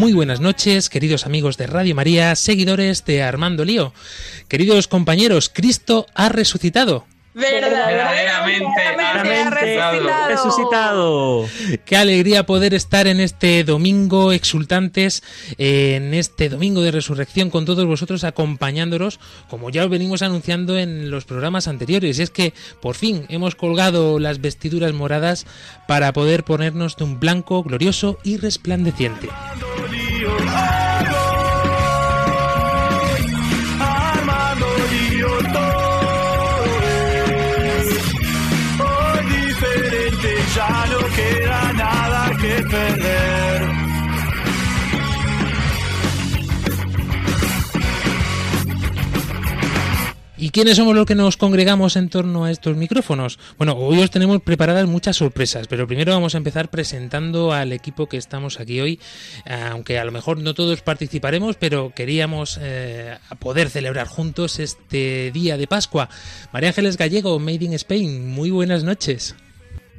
Muy buenas noches, queridos amigos de Radio María, seguidores de Armando Lío. Queridos compañeros, Cristo ha resucitado. Verdaderamente, ha resucitado. Qué alegría poder estar en este domingo exultantes, en este domingo de resurrección con todos vosotros acompañándonos, como ya os venimos anunciando en los programas anteriores. Y es que por fin hemos colgado las vestiduras moradas para poder ponernos de un blanco glorioso y resplandeciente. ¿Y quiénes somos los que nos congregamos en torno a estos micrófonos? Bueno, hoy os tenemos preparadas muchas sorpresas, pero primero vamos a empezar presentando al equipo que estamos aquí hoy, aunque a lo mejor no todos participaremos, pero queríamos eh, poder celebrar juntos este día de Pascua. María Ángeles Gallego, Made in Spain, muy buenas noches.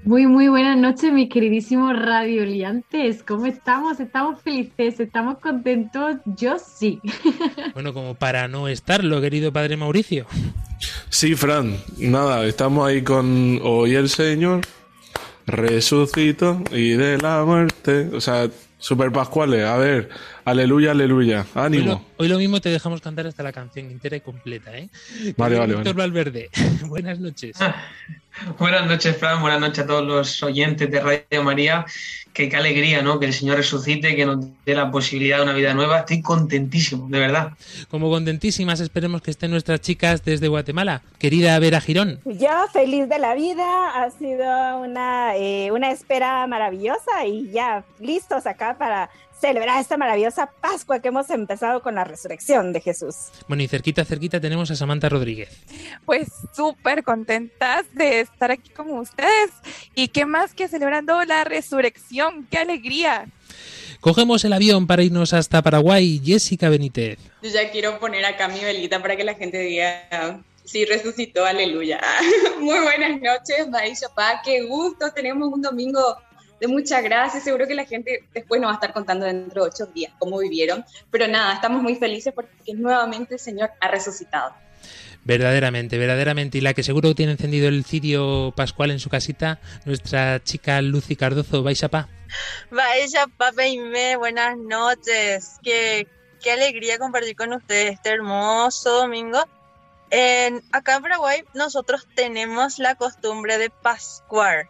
Muy, muy buenas noches, mis queridísimos radioliantes. ¿Cómo estamos? ¿Estamos felices? ¿Estamos contentos? Yo sí. Bueno, como para no estarlo, querido padre Mauricio. Sí, Fran, nada, estamos ahí con hoy el Señor resucitó y de la muerte, o sea, super pascuales, a ver, aleluya, aleluya, Hoy ánimo. lo, hoy lo mismo te dejamos cantar hasta la canción entera y completa, ¿eh? Vale, vale, Víctor Valverde, buenas noches. Buenas noches, Fran. Buenas noches a todos los oyentes de Radio María. Que qué alegría, ¿no? Que el Señor resucite, que nos dé la posibilidad de una vida nueva. Estoy contentísimo, de verdad. Como contentísimas, esperemos que estén nuestras chicas desde Guatemala. Querida Vera Girón. Yo feliz de la vida, ha sido una, eh, una espera maravillosa y ya listos acá para celebrar esta maravillosa Pascua que hemos empezado con la resurrección de Jesús. Bueno, y cerquita, cerquita tenemos a Samantha Rodríguez. Pues súper contentas de estar aquí con ustedes y qué más que celebrando la resurrección, qué alegría. Cogemos el avión para irnos hasta Paraguay. Jessica Benítez. Yo ya quiero poner acá mi velita para que la gente diga, sí, resucitó, aleluya. Muy buenas noches, Maisha Pa, qué gusto, tenemos un domingo de muchas gracias, seguro que la gente después nos va a estar contando dentro de ocho días cómo vivieron, pero nada, estamos muy felices porque nuevamente el Señor ha resucitado. Verdaderamente, verdaderamente. Y la que seguro tiene encendido el cirio pascual en su casita, nuestra chica Lucy Cardozo. ¿Vais a pa? Vaya, papá y me, buenas noches. Qué, qué alegría compartir con ustedes este hermoso domingo. En, acá en Paraguay nosotros tenemos la costumbre de pascuar,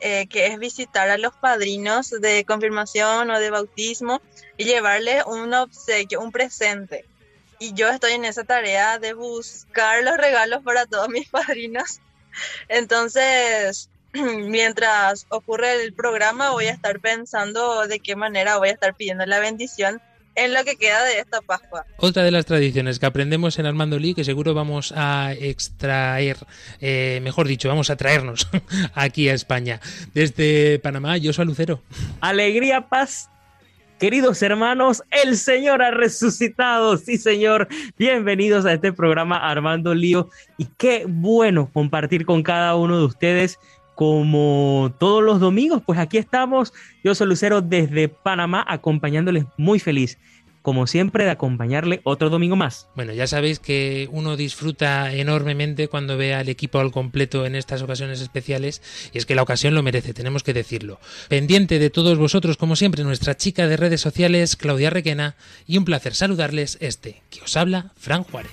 eh, que es visitar a los padrinos de confirmación o de bautismo y llevarles un obsequio, un presente. Y yo estoy en esa tarea de buscar los regalos para todos mis padrinos. Entonces, mientras ocurre el programa, voy a estar pensando de qué manera voy a estar pidiendo la bendición en lo que queda de esta Pascua. Otra de las tradiciones que aprendemos en Armando Lee, que seguro vamos a extraer, eh, mejor dicho, vamos a traernos aquí a España. Desde Panamá, yo soy Lucero. Alegría, paz. Queridos hermanos, el Señor ha resucitado. Sí, Señor. Bienvenidos a este programa Armando Lío. Y qué bueno compartir con cada uno de ustedes como todos los domingos. Pues aquí estamos. Yo soy Lucero desde Panamá acompañándoles muy feliz. Como siempre, de acompañarle otro domingo más. Bueno, ya sabéis que uno disfruta enormemente cuando ve al equipo al completo en estas ocasiones especiales y es que la ocasión lo merece, tenemos que decirlo. Pendiente de todos vosotros, como siempre, nuestra chica de redes sociales, Claudia Requena, y un placer saludarles este, que os habla, Fran Juárez.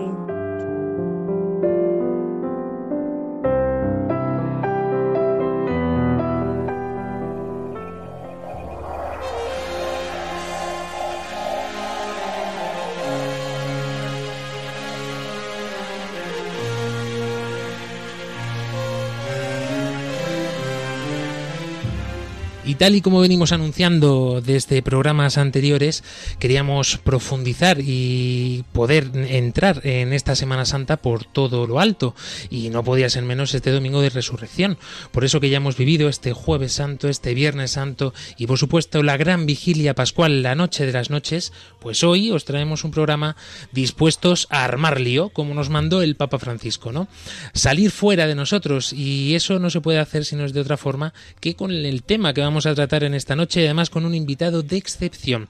tal y como venimos anunciando desde programas anteriores, queríamos profundizar y poder entrar en esta Semana Santa por todo lo alto. Y no podía ser menos este domingo de resurrección. Por eso que ya hemos vivido este jueves santo, este viernes santo y por supuesto la gran vigilia pascual, la noche de las noches, pues hoy os traemos un programa dispuestos a armar lío, como nos mandó el Papa Francisco, ¿no? Salir fuera de nosotros y eso no se puede hacer sino es de otra forma que con el tema que vamos a tratar en esta noche, además con un invitado de excepción.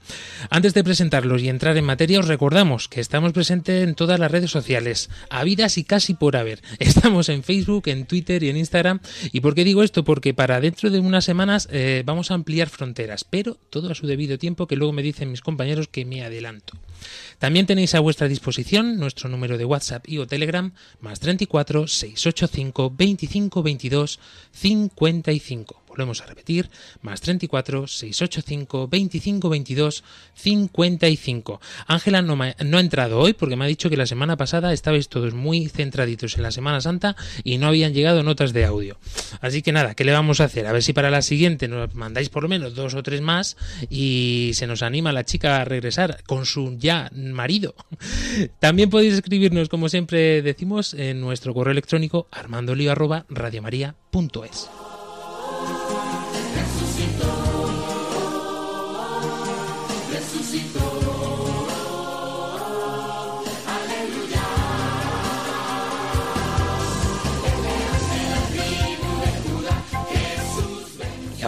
Antes de presentarlos y entrar en materia, os recordamos que estamos presentes en todas las redes sociales, habidas y casi por haber. Estamos en Facebook, en Twitter y en Instagram. ¿Y por qué digo esto? Porque para dentro de unas semanas eh, vamos a ampliar fronteras, pero todo a su debido tiempo, que luego me dicen mis compañeros que me adelanto. También tenéis a vuestra disposición nuestro número de WhatsApp y o Telegram más 34 685 25 22 55. Volvemos a repetir, más 34 685 25 22 55. Ángela no, no ha entrado hoy porque me ha dicho que la semana pasada estabais todos muy centraditos en la Semana Santa y no habían llegado notas de audio. Así que nada, ¿qué le vamos a hacer? A ver si para la siguiente nos mandáis por lo menos dos o tres más y se nos anima la chica a regresar con su ya marido. También podéis escribirnos, como siempre decimos, en nuestro correo electrónico armandolio@radiomaria.es.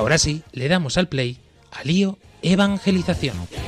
ahora sí, le damos al play a Lío Evangelización.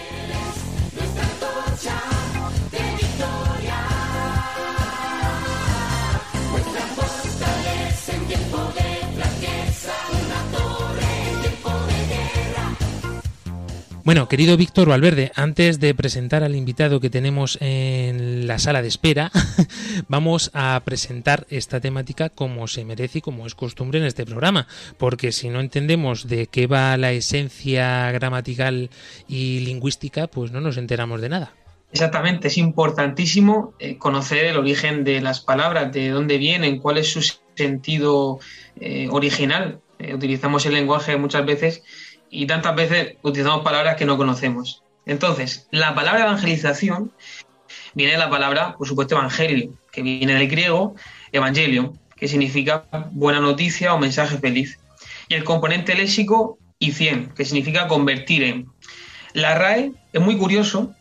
Bueno, querido Víctor Valverde, antes de presentar al invitado que tenemos en la sala de espera, vamos a presentar esta temática como se merece y como es costumbre en este programa, porque si no entendemos de qué va la esencia gramatical y lingüística, pues no nos enteramos de nada. Exactamente, es importantísimo eh, conocer el origen de las palabras, de dónde vienen, cuál es su sentido eh, original. Eh, utilizamos el lenguaje muchas veces y tantas veces utilizamos palabras que no conocemos. Entonces, la palabra evangelización viene de la palabra, por supuesto, evangelio, que viene del griego evangelion, que significa buena noticia o mensaje feliz. Y el componente léxico, icien, que significa convertir en. La RAE es muy curioso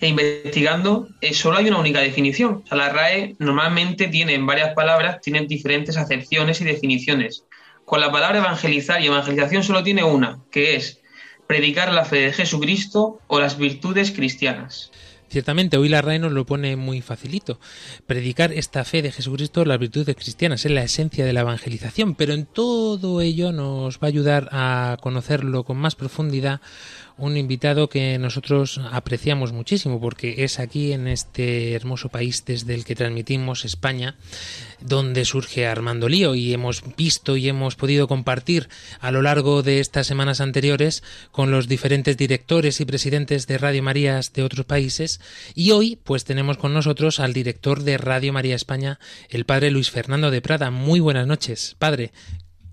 e investigando eh, solo hay una única definición. O sea, la RAE normalmente tiene en varias palabras, tienen diferentes acepciones y definiciones. Con la palabra evangelizar y evangelización solo tiene una, que es predicar la fe de Jesucristo o las virtudes cristianas. Ciertamente, hoy la RAE nos lo pone muy facilito. Predicar esta fe de Jesucristo, las virtudes cristianas, es la esencia de la evangelización, pero en todo ello nos va a ayudar a conocerlo con más profundidad un invitado que nosotros apreciamos muchísimo porque es aquí en este hermoso país desde el que transmitimos España donde surge Armando Lío y hemos visto y hemos podido compartir a lo largo de estas semanas anteriores con los diferentes directores y presidentes de Radio Marías de otros países y hoy pues tenemos con nosotros al director de Radio María España, el padre Luis Fernando de Prada. Muy buenas noches, padre.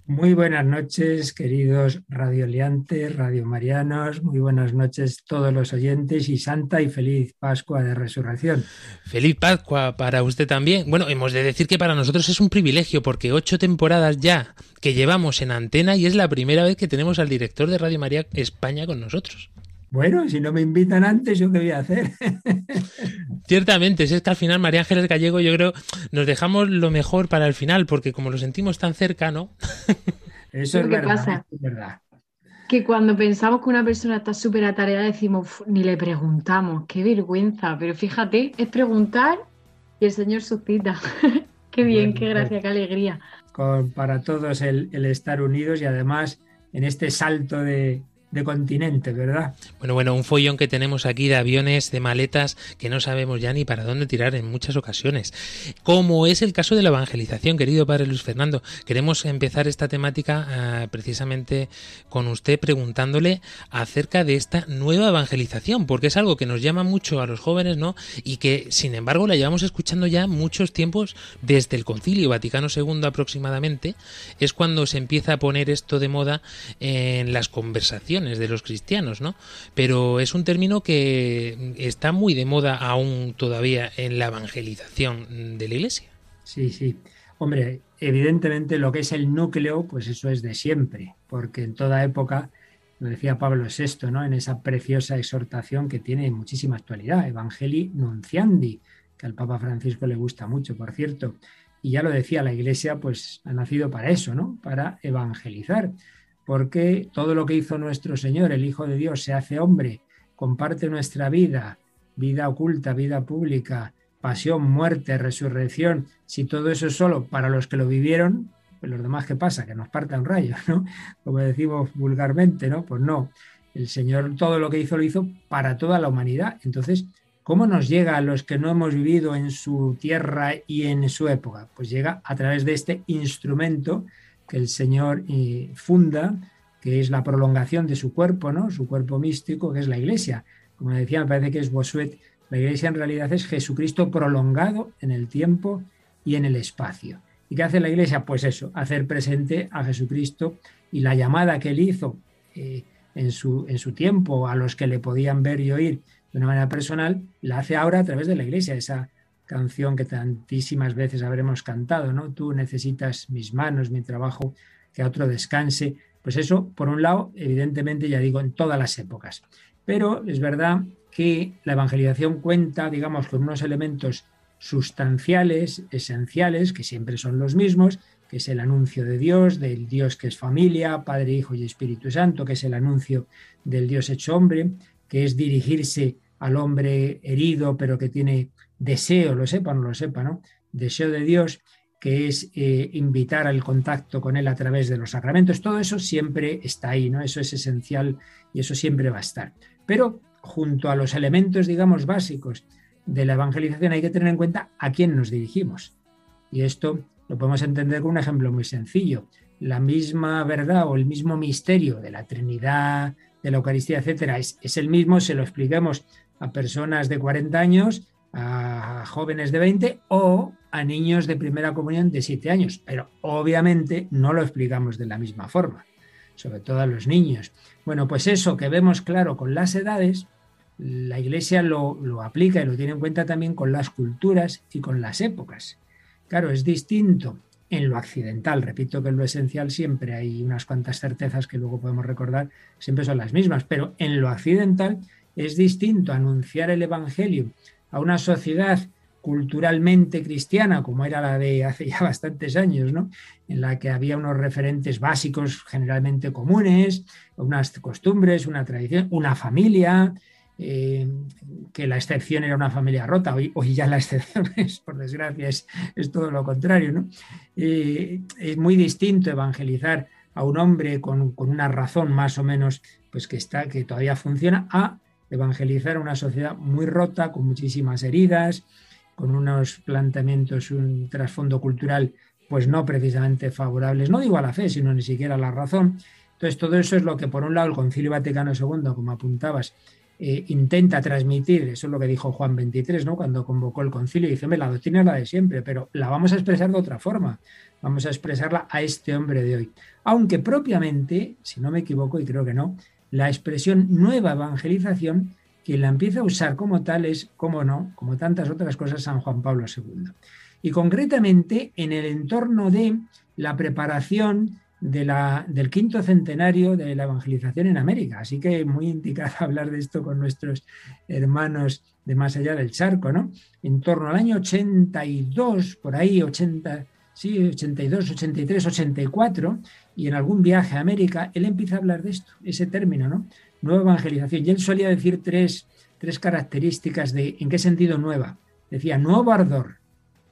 Muy buenas noches, queridos radioliantes, radiomarianos, muy buenas noches todos los oyentes y santa y feliz Pascua de Resurrección. Feliz Pascua para usted también. Bueno, hemos de decir que para nosotros es un privilegio porque ocho temporadas ya que llevamos en antena y es la primera vez que tenemos al director de Radio María España con nosotros. Bueno, si no me invitan antes, ¿yo qué voy a hacer? Ciertamente, es que al final María Ángeles Gallego yo creo nos dejamos lo mejor para el final, porque como lo sentimos tan cerca, ¿no? Eso es ¿Qué verdad, pasa? es verdad. Que cuando pensamos que una persona está súper atareada decimos, "Uf, ni le preguntamos, qué vergüenza. Pero fíjate, es preguntar y el Señor suscita. qué bien, Bueno, qué gracia, qué alegría. Con- para todos el, el estar unidos y además en este salto de, de continente, ¿verdad? Bueno, bueno, un follón que tenemos aquí de aviones, de maletas, que no sabemos ya ni para dónde tirar en muchas ocasiones. Como es el caso de la evangelización, querido padre Luis Fernando. Queremos empezar esta temática ah, precisamente con usted preguntándole acerca de esta nueva evangelización, porque es algo que nos llama mucho a los jóvenes, ¿no? Y que, sin embargo, la llevamos escuchando ya muchos tiempos desde el Concilio Vaticano II aproximadamente. Es cuando se empieza a poner esto de moda en las conversaciones de los cristianos, ¿no? Pero es un término que está muy de moda aún todavía en la evangelización de la Iglesia. Sí, sí. Hombre, evidentemente lo que es el núcleo, pues eso es de siempre, porque en toda época, lo decía Pablo VI, ¿no? En esa preciosa exhortación que tiene muchísima actualidad, Evangelii Nunciandi, que al Papa Francisco le gusta mucho, por cierto. Y ya lo decía, la Iglesia pues ha nacido para eso, ¿no? Para evangelizar, porque todo lo que hizo nuestro Señor, el Hijo de Dios, se hace hombre, comparte nuestra vida, vida oculta, vida pública, pasión, muerte, resurrección, si todo eso es solo para los que lo vivieron, pues los demás, ¿qué pasa? Que nos parta un rayo, ¿no? Como decimos vulgarmente, ¿no? Pues no, el Señor todo lo que hizo lo hizo para toda la humanidad. Entonces, ¿cómo nos llega a los que no hemos vivido en su tierra y en su época? Pues llega a través de este instrumento que el Señor eh, funda, que es la prolongación de su cuerpo, ¿no? Su cuerpo místico, que es la Iglesia. Como decía, me parece que es Bosuet, la Iglesia en realidad es Jesucristo prolongado en el tiempo y en el espacio. ¿Y qué hace la Iglesia? Pues eso, hacer presente a Jesucristo y la llamada que él hizo eh, en, su, en su tiempo a los que le podían ver y oír de una manera personal, la hace ahora a través de la Iglesia, esa canción que tantísimas veces habremos cantado, ¿no? Tú necesitas mis manos, mi trabajo, que a otro descanse. Pues eso, por un lado, evidentemente, ya digo, en todas las épocas. Pero es verdad que la evangelización cuenta, digamos, con unos elementos sustanciales, esenciales, que siempre son los mismos, que es el anuncio de Dios, del Dios que es familia, Padre, Hijo y Espíritu Santo, que es el anuncio del Dios hecho hombre, que es dirigirse al hombre herido, pero que tiene deseo, lo sepa o no lo sepa, ¿no? Deseo de Dios, que es eh, invitar al contacto con Él a través de los sacramentos. Todo eso siempre está ahí, ¿no? Eso es esencial y eso siempre va a estar. Pero junto a los elementos, digamos, básicos de la evangelización hay que tener en cuenta a quién nos dirigimos. Y esto lo podemos entender con un ejemplo muy sencillo. La misma verdad o el mismo misterio de la Trinidad, de la Eucaristía, etcétera, es, es el mismo, se lo expliquemos a personas de 40 años, a jóvenes de 20 o a niños de primera comunión de 7 años. Pero obviamente no lo explicamos de la misma forma, sobre todo a los niños. Bueno, pues eso que vemos claro con las edades, la Iglesia lo, lo, aplica y lo tiene en cuenta también con las culturas y con las épocas. Claro, es distinto en lo accidental. Repito que en lo esencial siempre hay unas cuantas certezas que luego podemos recordar, siempre son las mismas, pero en lo accidental es distinto anunciar el Evangelio a una sociedad culturalmente cristiana, como era la de hace ya bastantes años, ¿no? en la que había unos referentes básicos generalmente comunes, unas costumbres, una tradición, una familia, eh, que la excepción era una familia rota, hoy, hoy ya la excepción es, por desgracia, es, es todo lo contrario. ¿no? Eh, es muy distinto evangelizar a un hombre con, con, una razón más o menos pues que, está, que todavía funciona a evangelizar una sociedad muy rota, con muchísimas heridas, con unos planteamientos, un trasfondo cultural pues no precisamente favorables, no digo a la fe, sino ni siquiera a la razón. Entonces todo eso es lo que por un lado el Concilio Vaticano II, como apuntabas, eh, intenta transmitir, eso es lo que dijo Juan 23, ¿no? cuando convocó el concilio, dice, la doctrina es la de siempre, pero la vamos a expresar de otra forma, vamos a expresarla a este hombre de hoy. Aunque propiamente, si no me equivoco, y creo que no, la expresión nueva evangelización, quien la empieza a usar como tal es, como no, como tantas otras cosas, San Juan Pablo II. Y concretamente en el entorno de la preparación de la, del quinto centenario de la evangelización en América. Así que muy indicado hablar de esto con nuestros hermanos de más allá del charco, ¿no? En torno al año 82, por ahí, 80, sí, 82, 83, 84, y en algún viaje a América, él empieza a hablar de esto, ese término, ¿no? Nueva evangelización. Y él solía decir tres, tres características de en qué sentido nueva. Decía nuevo ardor,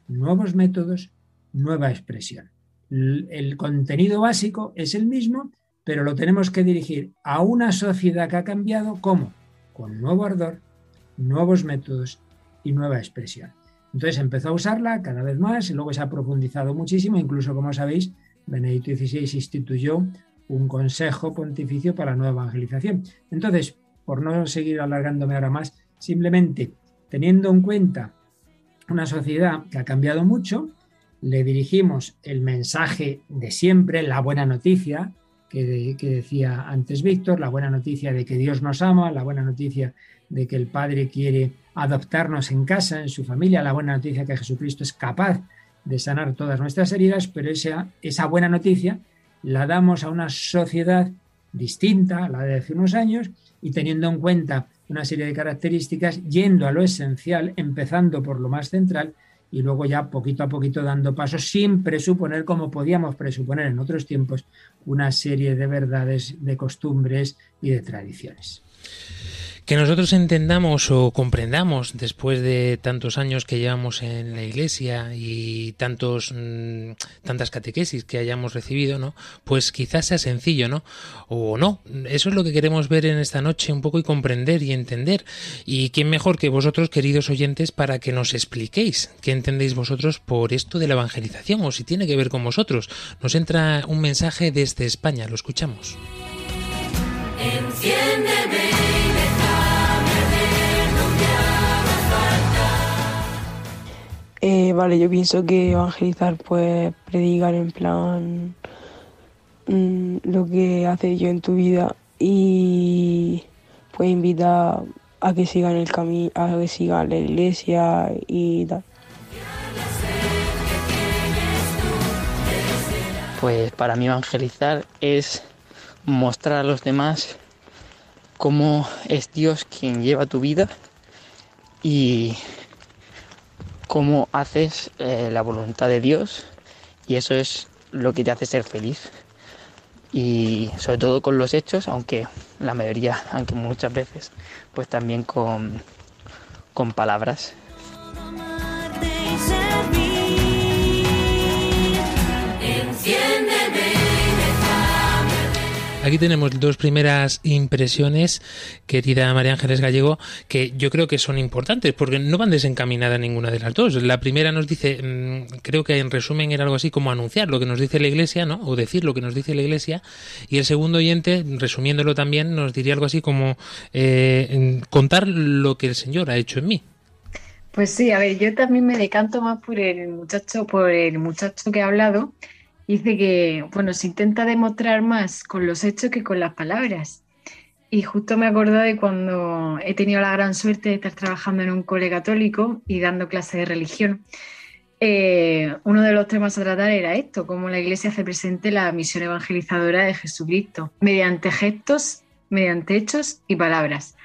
nuevos métodos, nueva expresión el contenido básico es el mismo, pero lo tenemos que dirigir a una sociedad que ha cambiado, ¿cómo? Con nuevo ardor, nuevos métodos y nueva expresión. Entonces empezó a usarla cada vez más y luego se ha profundizado muchísimo, incluso como sabéis, Benedicto XVI instituyó un consejo pontificio para la nueva evangelización. Entonces, por no seguir alargándome ahora más, simplemente teniendo en cuenta una sociedad que ha cambiado mucho, le dirigimos el mensaje de siempre, la buena noticia que, decía antes Víctor, la buena noticia de que Dios nos ama, la buena noticia de que el Padre quiere adoptarnos en casa, en su familia, la buena noticia de que Jesucristo es capaz de sanar todas nuestras heridas, pero esa, esa buena noticia la damos a una sociedad distinta a la de hace unos años y teniendo en cuenta una serie de características, yendo a lo esencial, empezando por lo más central, y luego ya poquito a poquito dando pasos sin presuponer, como podíamos presuponer en otros tiempos, una serie de verdades, de costumbres y de tradiciones. Que nosotros entendamos o comprendamos después de tantos años que llevamos en la iglesia y tantos mm, tantas catequesis que hayamos recibido, ¿no? Pues quizás sea sencillo, ¿no? O no. Eso es lo que queremos ver en esta noche un poco y comprender y entender. Y quién mejor que vosotros, queridos oyentes, para que nos expliquéis qué entendéis vosotros por esto de la evangelización o si tiene que ver con vosotros. Nos entra un mensaje desde España, lo escuchamos. Enciéndeme Eh, vale, yo pienso que evangelizar, pues predicar en plan mm, lo que hace yo en tu vida y pues invitar a que sigan el camino, a que sigan la iglesia y tal. Pues para mí evangelizar es mostrar a los demás cómo es Dios quien lleva tu vida y cómo haces eh, la voluntad de Dios y eso es lo que te hace ser feliz. Y sobre todo con los hechos, aunque la mayoría, aunque muchas veces, pues también con, con palabras. Aquí tenemos dos primeras impresiones, querida María Ángeles Gallego, que yo creo que son importantes, porque no van desencaminadas ninguna de las dos. La primera nos dice, mm, creo que en resumen era algo así como anunciar lo que nos dice la Iglesia, ¿no? O decir lo que nos dice la Iglesia. Y el segundo oyente, resumiéndolo también, nos diría algo así como eh, contar lo que el Señor ha hecho en mí. Pues sí, a ver, yo también me decanto más por el muchacho, por el muchacho que ha hablado, Dice que, bueno, se intenta demostrar más con los hechos que con las palabras. Y justo me acuerdo de cuando he tenido la gran suerte de estar trabajando en un cole católico y dando clases de religión. Eh, uno de los temas a tratar era esto, cómo la Iglesia hace presente la misión evangelizadora de Jesucristo, mediante gestos, mediante hechos y palabras.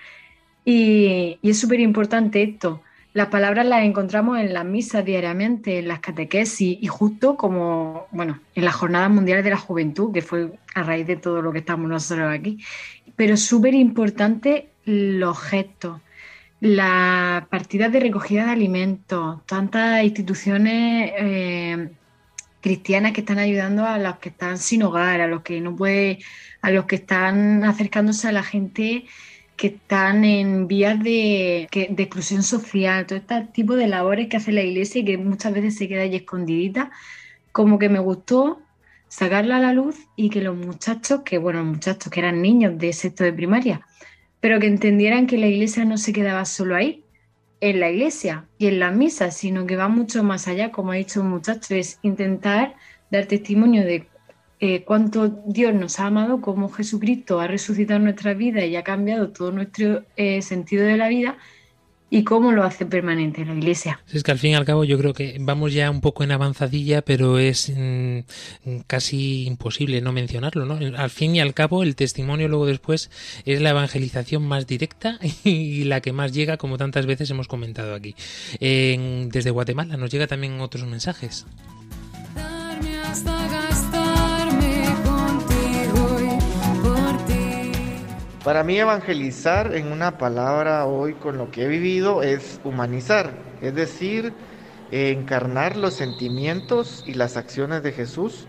Y, y es súper importante esto, las palabras las encontramos en las misas diariamente, en las catequesis y justo como, bueno, en las Jornadas Mundiales de la Juventud, que fue a raíz de todo lo que estamos nosotros aquí. Pero súper importante los gestos, las partidas de recogida de alimentos, tantas instituciones eh, cristianas que están ayudando a los que están sin hogar, a los que no puede, a los que están acercándose a la gente que están en vías de, exclusión social, todo este tipo de labores que hace la iglesia y que muchas veces se queda ahí escondidita, como que me gustó sacarla a la luz y que los muchachos, que bueno, muchachos que eran niños de sexto de primaria, pero que entendieran que la iglesia no se quedaba solo ahí, en la iglesia y en la misa, sino que va mucho más allá, como ha dicho un muchacho, es intentar dar testimonio de eh, cuánto Dios nos ha amado, cómo Jesucristo ha resucitado nuestra vida y ha cambiado todo nuestro eh, sentido de la vida y cómo lo hace permanente la Iglesia. Es que al fin y al cabo yo creo que vamos ya un poco en avanzadilla, pero es mm, casi imposible no mencionarlo, ¿no? Al fin y al cabo el testimonio luego después es la evangelización más directa y la que más llega, como tantas veces hemos comentado aquí. desde Guatemala nos llega también otros mensajes. Para mí evangelizar en una palabra hoy con lo que he vivido es humanizar, es decir, encarnar los sentimientos y las acciones de Jesús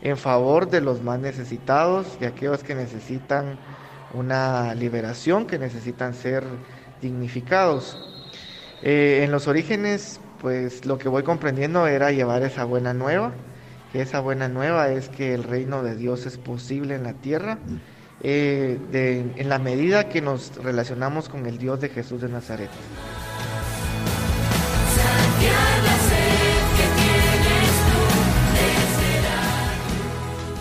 en favor de los más necesitados, de aquellos que necesitan una liberación, que necesitan ser dignificados. Eh, en los orígenes, pues lo que voy comprendiendo era llevar esa buena nueva, que esa buena nueva es que el reino de Dios es posible en la tierra eh, en la medida que nos relacionamos con el Dios de Jesús de Nazaret.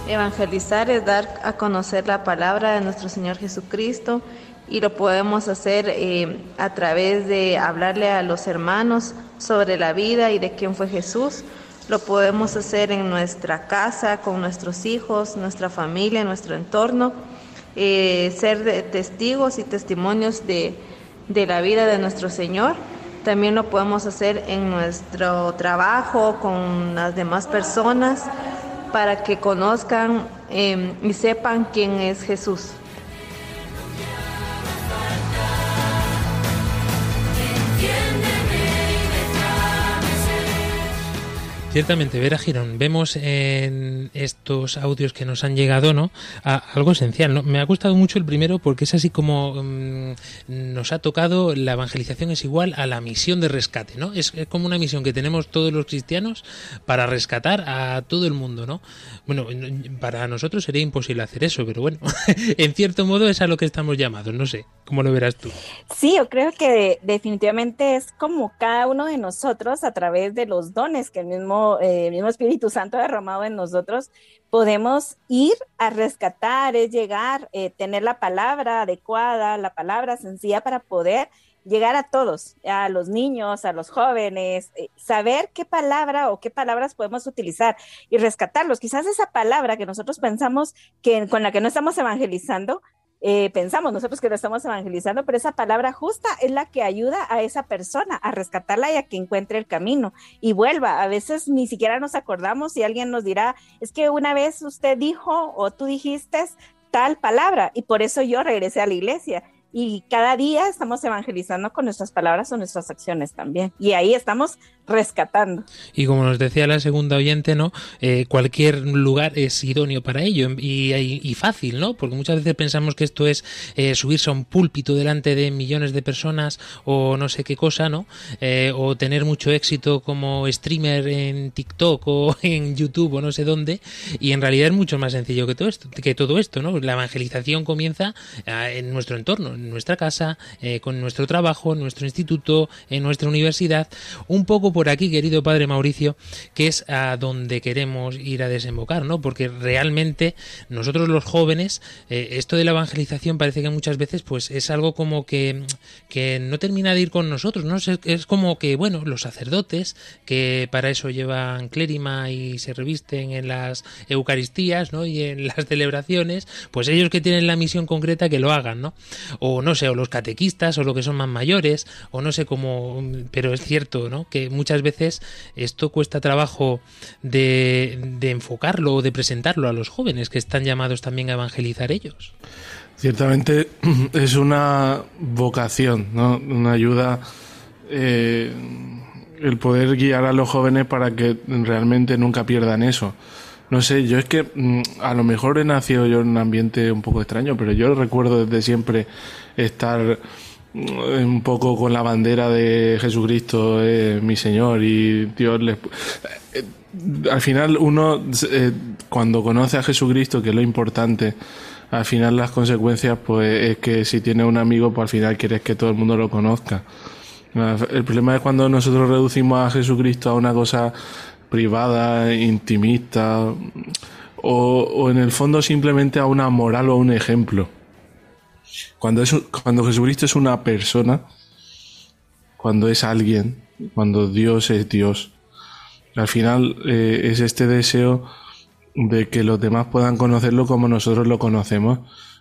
Evangelizar es dar a conocer la palabra de nuestro Señor Jesucristo y lo podemos hacer eh, a través de hablarle a los hermanos sobre la vida y de quién fue Jesús. Lo podemos hacer en nuestra casa, con nuestros hijos, nuestra familia, nuestro entorno eh, ser testigos y testimonios de, de la vida de nuestro Señor. También lo podemos hacer en nuestro trabajo con las demás personas para que conozcan em, y sepan quién es Jesús. Ciertamente, Vera Girón, vemos en estos audios que nos han llegado, ¿no? algo esencial, ¿no? Me ha gustado mucho el primero porque es así como mm, nos ha tocado la evangelización es igual a la misión de rescate, ¿no? Es, como una misión que tenemos todos los cristianos para rescatar a todo el mundo, ¿no? Bueno, para nosotros sería imposible hacer eso, pero bueno, en cierto modo es a lo que estamos llamados, no sé, ¿cómo lo verás tú? Sí, yo creo que definitivamente es como cada uno de nosotros a través de los dones que el mismo el eh, mismo Espíritu Santo derramado en nosotros, podemos ir a rescatar, es llegar, eh, tener la palabra adecuada, la palabra sencilla para poder llegar a todos, a los niños, a los jóvenes, eh, saber qué palabra o qué palabras podemos utilizar y rescatarlos. Quizás esa palabra que nosotros pensamos que con la que no estamos evangelizando, eh, pensamos nosotros que lo estamos evangelizando, pero esa palabra justa es la que ayuda a esa persona a rescatarla y a que encuentre el camino y vuelva. A veces ni siquiera nos acordamos y alguien nos dirá, es que una vez usted dijo o tú dijiste tal palabra y por eso yo regresé a la iglesia y cada día estamos evangelizando con nuestras palabras o nuestras acciones también. Y ahí estamos rescatando. Y como nos decía la segunda oyente, ¿no? Eh, cualquier lugar es idóneo para ello y, fácil, ¿no? Porque muchas veces pensamos que esto es eh, subirse a un púlpito delante de millones de personas o no sé qué cosa, ¿no? Eh, o tener mucho éxito como streamer en TikTok o en YouTube o no sé dónde. Y en realidad es mucho más sencillo que todo esto, que todo esto ¿no? La evangelización comienza en nuestro entorno, en nuestra casa, eh, con nuestro trabajo, en nuestro instituto, en nuestra universidad, un poco por aquí, querido padre Mauricio, que es a donde queremos ir a desembocar, ¿no? Porque realmente nosotros los jóvenes, eh, esto de la evangelización parece que muchas veces pues es algo como que, que no termina de ir con nosotros, ¿no? Es, como que, bueno, los sacerdotes, que para eso llevan clérima y se revisten en las Eucaristías, ¿no? Y en las celebraciones, pues ellos que tienen la misión concreta que lo hagan, ¿no? O no sé, o los catequistas, o lo que son más mayores, o no sé cómo, pero es cierto, ¿no? Que veces esto cuesta trabajo de, enfocarlo o de presentarlo a los jóvenes que están llamados también a evangelizar ellos. Ciertamente es una vocación, ¿no? Una ayuda. Eh, el poder guiar a los jóvenes para que realmente nunca pierdan eso. No sé, yo es que mm, a lo mejor he nacido yo en un ambiente un poco extraño, pero yo recuerdo desde siempre estar un poco con la bandera de Jesucristo, mi Señor, y Dios les... Eh, al final uno, eh, cuando conoce a Jesucristo, que es lo importante, al final las consecuencias, pues es que si tienes un amigo, pues al final quieres que todo el mundo lo conozca. El problema es cuando nosotros reducimos a Jesucristo a una cosa privada, intimista, o, en el fondo simplemente a una moral o a un ejemplo. Cuando, es, cuando Jesucristo es una persona, cuando es alguien, cuando Dios es Dios. Al final eh, es este deseo de que los demás puedan conocerlo como nosotros lo conocemos.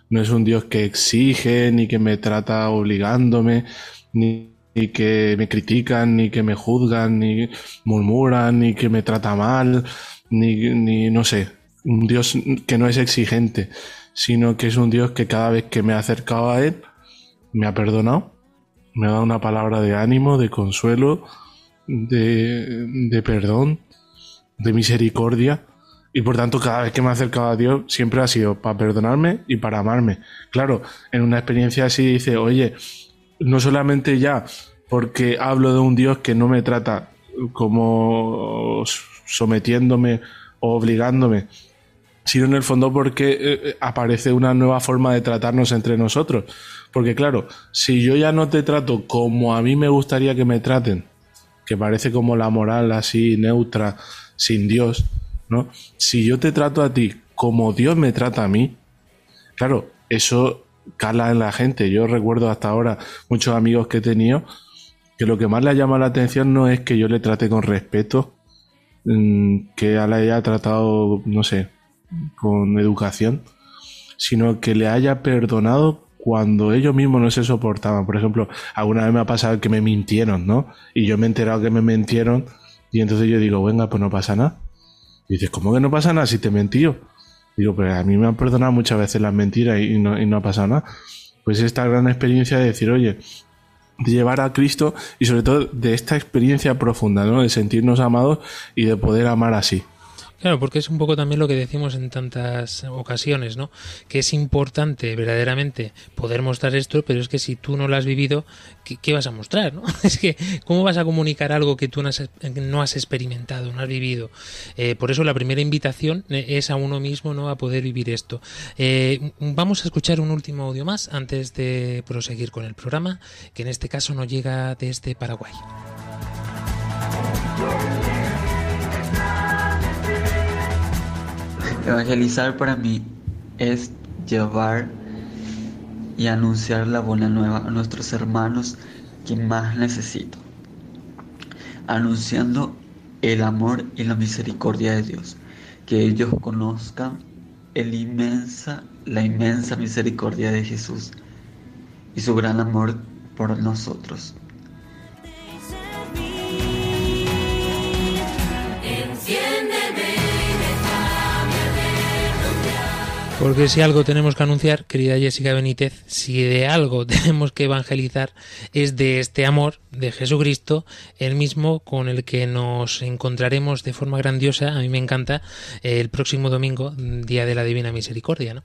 No es un Dios que exige, ni que me trata obligándome, ni, que me critican, ni que me juzgan, ni murmuran, ni que me trata mal, ni, ni no sé. Un Dios que no es exigente, sino que es un Dios que cada vez que me ha acercado a Él, me ha perdonado, me ha dado una palabra de ánimo, de consuelo, de, de perdón, de misericordia y por tanto, cada vez que me he acercado a Dios, siempre ha sido para perdonarme y para amarme. Claro, en una experiencia así dice, oye, no solamente ya porque hablo de un Dios que no me trata como sometiéndome o obligándome, sino en el fondo porque eh, eh, aparece una nueva forma de tratarnos entre nosotros. Porque claro, si yo ya no te trato como a mí me gustaría que me traten, que parece como la moral así neutra, sin Dios, ¿no? Si yo te trato a ti como Dios me trata a mí, claro, eso cala en la gente. Yo recuerdo hasta ahora muchos amigos que he tenido que lo que más le llama la atención no es que yo le trate con respeto, mm, que la haya tratado, no sé, con educación, sino que le haya perdonado cuando ellos mismos no se soportaban. Por ejemplo, alguna vez me ha pasado que me mintieron, ¿no? Y yo me he enterado que me mintieron y entonces yo digo, venga, pues no pasa nada. Dices, ¿cómo que no pasa nada si te mentío? Digo, pero a mí me han perdonado muchas veces las mentiras y no, y no ha pasado nada. Pues esta gran experiencia de decir, oye, de llevar a Cristo y sobre todo de esta experiencia profunda, ¿no? De sentirnos amados y de poder amar así. Claro, porque es un poco también lo que decimos en tantas ocasiones, ¿no? Que es importante verdaderamente poder mostrar esto, pero es que si tú no lo has vivido, ¿qué, vas a mostrar, no? Es que, ¿cómo vas a comunicar algo que tú no has, experimentado, no has vivido? Eh, por eso la primera invitación eh, es a uno mismo, ¿no? A poder vivir esto. Eh, vamos a escuchar un último audio más antes de proseguir con el programa, que en este caso nos llega desde Paraguay. Evangelizar para mí es llevar y anunciar la buena nueva a nuestros hermanos que más necesito, anunciando el amor y la misericordia de Dios, que ellos conozcan el inmensa, la inmensa misericordia de Jesús y su gran amor por nosotros. Porque si algo tenemos que anunciar, querida Jessica Benítez, si de algo tenemos que evangelizar es de este amor de Jesucristo, el mismo con el que nos encontraremos de forma grandiosa, a mí me encanta, el próximo domingo, Día de la Divina Misericordia, ¿no?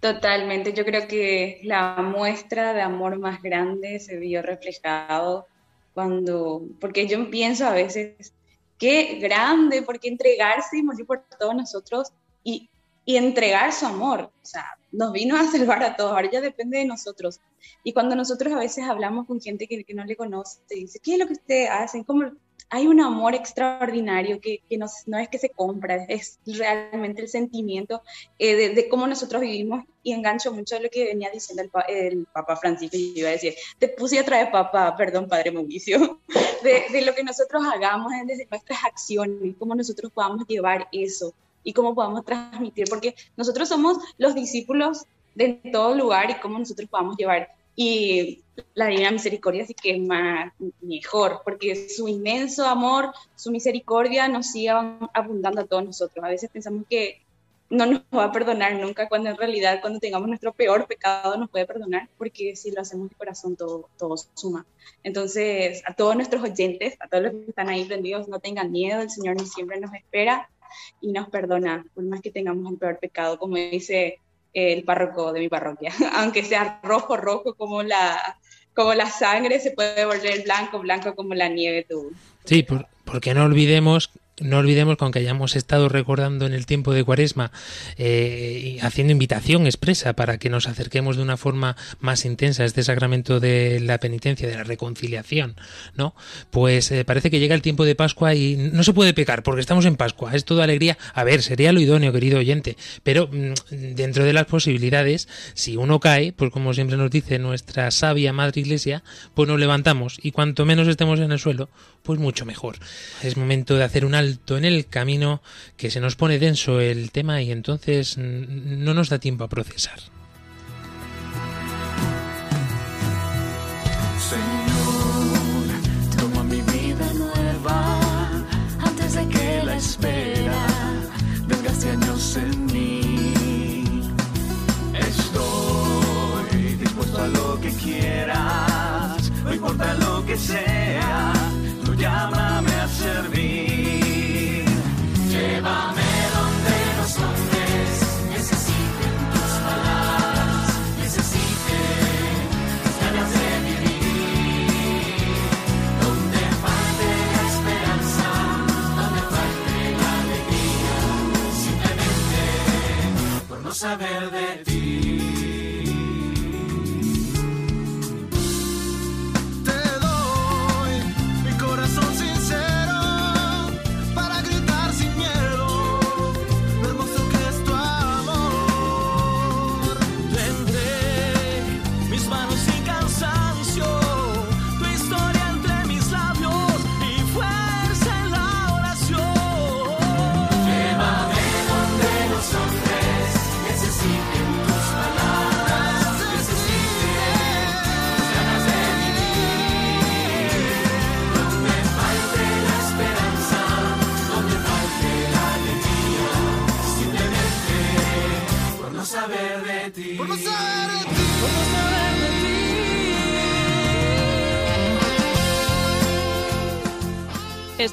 Totalmente, yo creo que la muestra de amor más grande se vio reflejado cuando, porque yo pienso a veces, qué grande, porque entregarse y morir por todos nosotros. Y y entregar su amor. O sea, nos vino a salvar a todos, ahora ya depende de nosotros. Y cuando nosotros a veces hablamos con gente que, que no le conoce, dice, ¿qué es lo que ustedes hacen? ¿Cómo? Hay un amor extraordinario que, que no, no, es que se compra, es realmente el sentimiento eh, de, de, cómo nosotros vivimos y engancho mucho lo que venía diciendo el, el Papa Francisco, y iba a decir, te puse otra vez Papa, perdón Padre Mauricio, de, de lo que nosotros hagamos desde nuestras acciones, cómo nosotros podamos llevar eso y cómo podamos transmitir, porque nosotros somos los discípulos de todo lugar y cómo nosotros podamos llevar. Y la Divina Misericordia sí que es más, mejor, porque su inmenso amor, su misericordia nos sigue abundando a todos nosotros. A veces pensamos que no nos va a perdonar nunca, cuando en realidad cuando tengamos nuestro peor pecado nos puede perdonar, porque si lo hacemos de corazón todo, todo suma. Entonces, a todos nuestros oyentes, a todos los que están ahí prendidos, no tengan miedo, el Señor siempre nos espera y nos perdona, por más que tengamos el peor pecado, como dice el párroco de mi parroquia. Aunque sea rojo, rojo como la, como la sangre, se puede volver blanco, blanco como la nieve tú. Sí, porque no olvidemos no olvidemos que aunque hayamos estado recordando en el tiempo de Cuaresma, eh, haciendo invitación expresa para que nos acerquemos de una forma más intensa a este sacramento de la penitencia, de la reconciliación, ¿no? Pues eh, parece que llega el tiempo de Pascua y no se puede pecar porque estamos en Pascua, es toda alegría. A ver, sería lo idóneo, querido oyente, pero mm, dentro de las posibilidades, si uno cae, pues como siempre nos dice nuestra sabia Madre Iglesia, pues nos levantamos y cuanto menos estemos en el suelo, pues mucho mejor. Es momento de hacer un alto en el camino que se nos pone denso el tema y entonces no nos da tiempo a procesar. Señor, toma mi vida nueva antes de que la espera desgaste años en mí. Estoy dispuesto a lo que quieras, no importa lo que sea, saber de ti.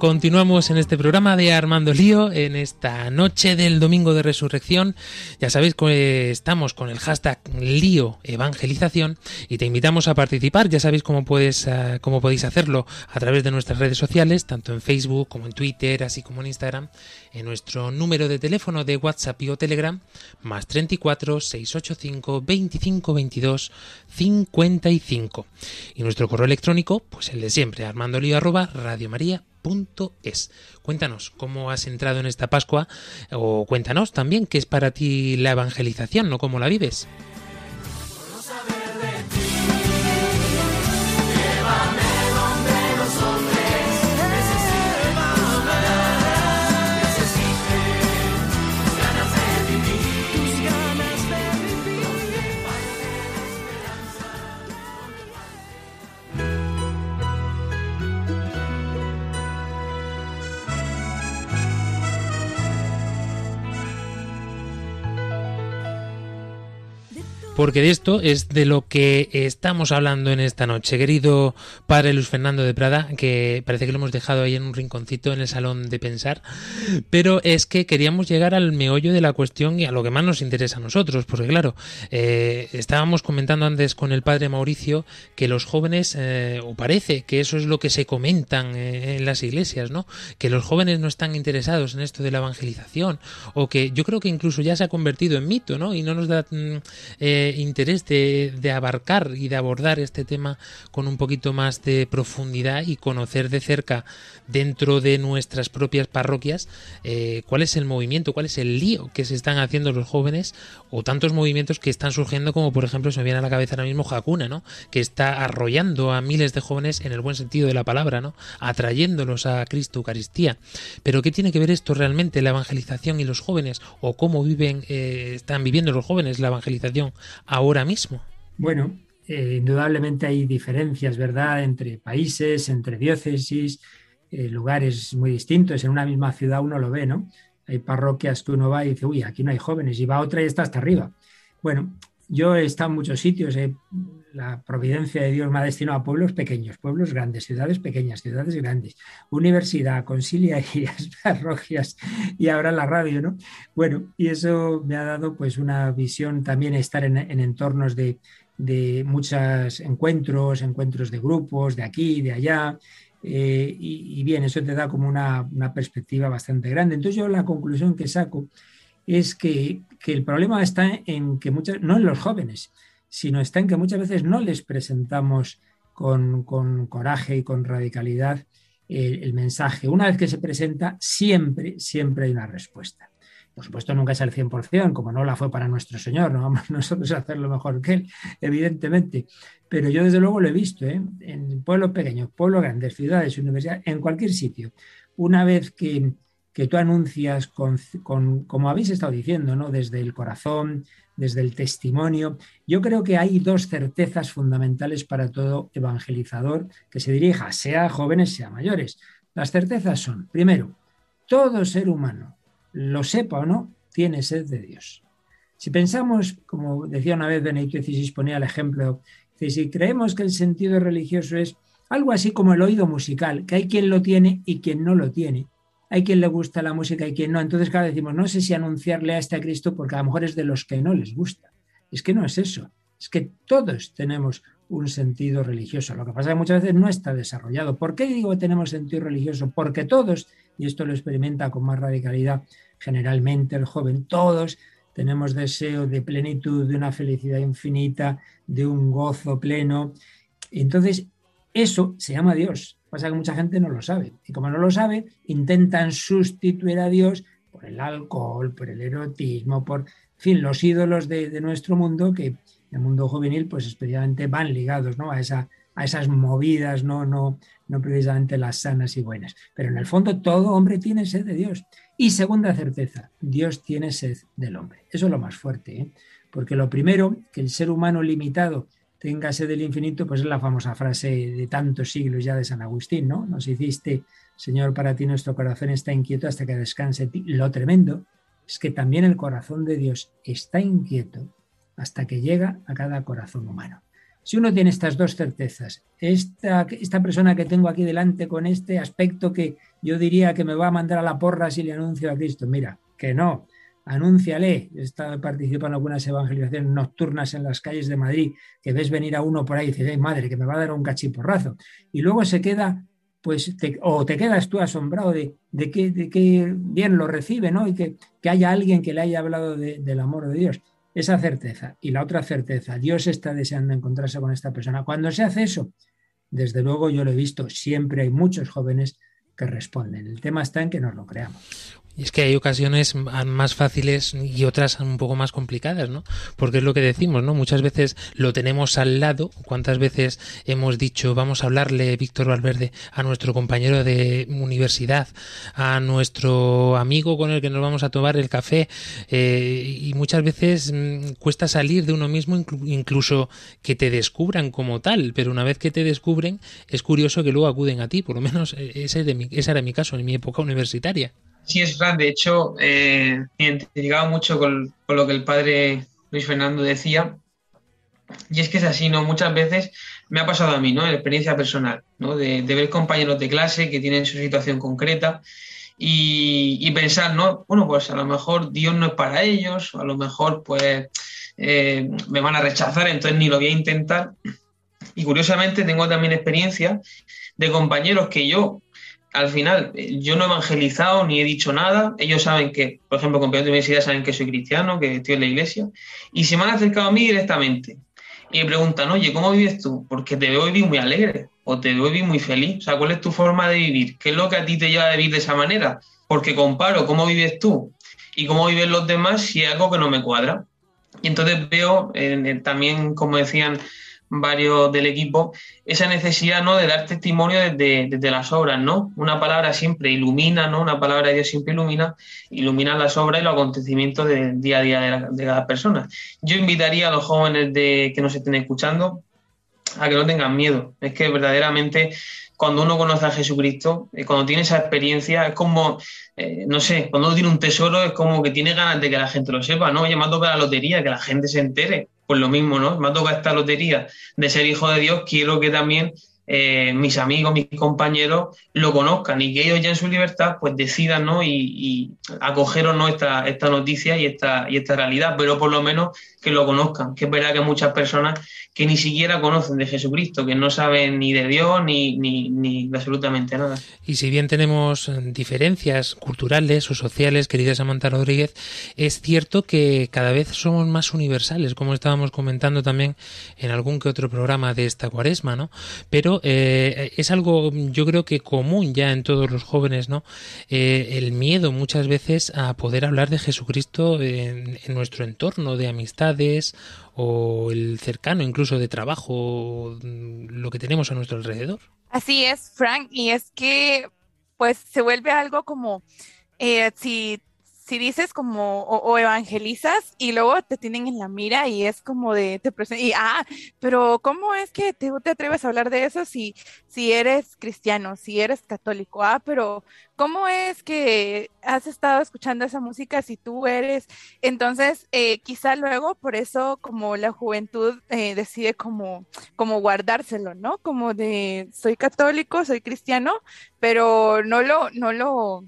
Continuamos en este programa de Armando Lío en esta noche del domingo de resurrección. Ya sabéis que estamos con el hashtag Lío Evangelización y te invitamos a participar. Ya sabéis cómo puedes eh, cómo podéis hacerlo a través de nuestras redes sociales, tanto en Facebook como en Twitter, así como en Instagram, en nuestro número de teléfono de WhatsApp y o Telegram más 34 685 25 22 55 y nuestro correo electrónico, pues el de siempre, armandolío arroba radiomaria.es. Cuéntanos cómo has entrado en esta Pascua o cuéntanos también qué es para ti la evangelización, ¿no? ¿Cómo la vives? Porque de esto es de lo que estamos hablando en esta noche. Querido padre Luis Fernando de Prada, que parece que lo hemos dejado ahí en un rinconcito en el salón de pensar, pero es que queríamos llegar al meollo de la cuestión y a lo que más nos interesa a nosotros, porque claro, eh, estábamos comentando antes con el padre Mauricio que los jóvenes, eh, o parece que eso es lo que se comentan eh, en las iglesias, ¿no? Que los jóvenes no están interesados en esto de la evangelización, o que yo creo que incluso ya se ha convertido en mito, ¿no? Y no nos da mm, interés de, de abarcar y de abordar este tema con un poquito más de profundidad y conocer de cerca dentro de nuestras propias parroquias eh, cuál es el movimiento, cuál es el lío que se están haciendo los jóvenes o tantos movimientos que están surgiendo como por ejemplo se me viene a la cabeza ahora mismo Hakuna, ¿no? Que está arrollando a miles de jóvenes en el buen sentido de la palabra, ¿no? Atrayéndolos a Cristo Eucaristía. Pero ¿qué tiene que ver esto realmente, la evangelización y los jóvenes? ¿O cómo viven, eh, están viviendo los jóvenes la evangelización ahora mismo? Bueno, eh, indudablemente hay diferencias, ¿verdad?, entre países, entre diócesis, eh, lugares muy distintos. En una misma ciudad uno lo ve, ¿no? Hay parroquias que uno va y dice, uy, aquí no hay jóvenes, y va otra y está hasta arriba. Bueno, yo he estado en muchos sitios, he la providencia de Dios me ha destinado a pueblos pequeños, pueblos grandes, ciudades pequeñas, ciudades grandes, universidad, conciliarías, parroquias y ahora la radio, ¿no? Bueno, y eso me ha dado pues una visión también estar en, en entornos de, de muchos encuentros, encuentros de grupos, de aquí, de allá, eh, y, y, bien, eso te da como una, una, perspectiva bastante grande. Entonces yo la conclusión que saco es que, que, el problema está en que muchas, no en los jóvenes, sino está en que muchas veces no les presentamos con, con coraje y con radicalidad el, el, mensaje. Una vez que se presenta, siempre, siempre hay una respuesta. Por supuesto, nunca es al 100%, como no la fue para nuestro Señor, no vamos nosotros a hacerlo mejor que Él, evidentemente. Pero yo desde luego lo he visto, ¿eh? en pueblos pequeños, pueblos grandes, ciudades, universidades, en cualquier sitio. Una vez que, que tú anuncias, con, como habéis estado diciendo, ¿no? desde el corazón, desde el testimonio, yo creo que hay dos certezas fundamentales para todo evangelizador que se dirija, sea jóvenes, sea mayores. Las certezas son, primero, todo ser humano, lo sepa o no, tiene sed de Dios. Si pensamos, como decía una vez Benedicto XVI, ponía el ejemplo, si creemos que el sentido religioso es algo así como el oído musical, que hay quien lo tiene y quien no lo tiene, hay quien le gusta la música y quien no, entonces vez decimos, no sé si anunciarle a este a Cristo porque a lo mejor es de los que no les gusta. Es que no es eso, es que todos tenemos un sentido religioso. Lo que pasa es que muchas veces no está desarrollado. ¿Por qué digo que tenemos sentido religioso? Porque todos, y esto lo experimenta con más radicalidad generalmente el joven, todos tenemos deseo de plenitud, de una felicidad infinita, de un gozo pleno. Entonces, eso se llama Dios. Pasa que mucha gente no lo sabe. Y como no lo sabe, intentan sustituir a Dios por el alcohol, por el erotismo, por, fin, los ídolos de, de nuestro mundo que el mundo juvenil, pues especialmente van ligados ¿no? a, esa, a esas movidas, ¿no? No, no precisamente las sanas y buenas. Pero en el fondo todo hombre tiene sed de Dios. Y segunda certeza, Dios tiene sed del hombre. Eso es lo más fuerte, ¿eh? porque lo primero, que el ser humano limitado tenga sed del infinito, pues es la famosa frase de tantos siglos ya de San Agustín, ¿no? Nos hiciste, Señor, para ti nuestro corazón está inquieto hasta que descanse ti. Lo tremendo es que también el corazón de Dios está inquieto hasta que llega a cada corazón humano. Si uno tiene estas dos certezas, esta, esta persona que tengo aquí delante con este aspecto que yo diría que me va a mandar a la porra si le anuncio a Cristo, mira, que no, anúnciale. Estado participando en algunas evangelizaciones nocturnas en las calles de Madrid, que ves venir a uno por ahí y dices, madre, que me va a dar un cachiporrazo. Y luego se queda, pues, o te quedas tú asombrado de, de, que bien lo recibe, ¿no? Y que, que haya alguien que le haya hablado de, del amor de Dios. Esa certeza. Y la otra certeza, Dios está deseando encontrarse con esta persona. Cuando se hace eso, desde luego yo lo he visto, siempre hay muchos jóvenes que responden. El tema está en que nos lo creamos. Y es que hay ocasiones más fáciles y otras un poco más complicadas, ¿no? Porque es lo que decimos, ¿no? Muchas veces lo tenemos al lado. ¿Cuántas veces hemos dicho, vamos a hablarle, Víctor Valverde, a nuestro compañero de universidad, a nuestro amigo con el que nos vamos a tomar el café? Eh, y muchas veces mmm, cuesta salir de uno mismo, incluso que te descubran como tal. Pero una vez que te descubren, es curioso que luego acuden a ti. Por lo menos ese, de mi, ese era mi caso en mi época universitaria. Sí, es verdad. De hecho, eh, me identificaba mucho con, lo que el padre Luis Fernando decía. Y es que es así, ¿no? Muchas veces me ha pasado a mí, ¿no? En experiencia personal, ¿no? De, ver compañeros de clase que tienen su situación concreta y, y, pensar, ¿no? Bueno, pues a lo mejor Dios no es para ellos, o a lo mejor, pues, eh, me van a rechazar, entonces ni lo voy a intentar. Y curiosamente tengo también experiencia de compañeros que yo al final, yo no he evangelizado ni he dicho nada. Ellos saben que, por ejemplo, compañeros de universidad saben que soy cristiano, que estoy en la iglesia, y se me han acercado a mí directamente. Y me preguntan, oye, ¿cómo vives tú? Porque te veo vivir muy alegre, o te veo vivir muy feliz. O sea, ¿cuál es tu forma de vivir? ¿Qué es lo que a ti te lleva a vivir de esa manera? Porque comparo cómo vives tú y cómo viven los demás si es algo que no me cuadra. Y entonces veo eh, también, como decían varios del equipo, esa necesidad ¿no? de dar testimonio desde, desde, las obras, ¿no? Una palabra siempre ilumina, ¿no? Una palabra de Dios siempre ilumina, ilumina las obras y los acontecimientos del día a día de, la, de cada persona. Yo invitaría a los jóvenes de, que nos estén escuchando a que no tengan miedo. Es que verdaderamente cuando uno conoce a Jesucristo, eh, cuando tiene esa experiencia, es como, eh, no sé, cuando uno tiene un tesoro, es como que tiene ganas de que la gente lo sepa, ¿no? Llamando para la lotería, que la gente se entere pues lo mismo, ¿no? Me ha tocado esta lotería de ser hijo de Dios, quiero que también eh, mis amigos, mis compañeros lo conozcan y que ellos ya en su libertad pues decidan ¿no? y, y acoger o no esta, esta noticia y esta, y esta realidad, pero por lo menos que lo conozcan, que es verdad que muchas personas que ni siquiera conocen de Jesucristo, que no saben ni de Dios ni, ni, ni absolutamente nada. Y si bien tenemos eh, diferencias culturales o sociales, querida Samantha Rodríguez, es cierto que cada vez somos más universales, como estábamos comentando también en algún que otro programa de esta cuaresma, ¿no? Pero eh, es algo, yo creo que común ya en todos los jóvenes, ¿no? Eh, el miedo muchas veces a poder hablar de Jesucristo en, nuestro entorno de o el cercano incluso de trabajo, lo que tenemos a nuestro alrededor. Así es, Frank, y es que pues se vuelve algo como eh, si, si dices como o, evangelizas y luego te tienen en la mira y es como de te presen- y ah, pero ¿cómo es que te, te atreves a hablar de eso si, si eres cristiano, si eres católico? Ah, pero ¿cómo es que has estado escuchando esa música si tú eres? Entonces, eh, quizá luego por eso como la juventud eh, decide como, como guardárselo, ¿no? Como de soy católico, soy cristiano, pero no lo, no lo,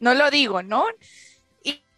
no lo digo, ¿no?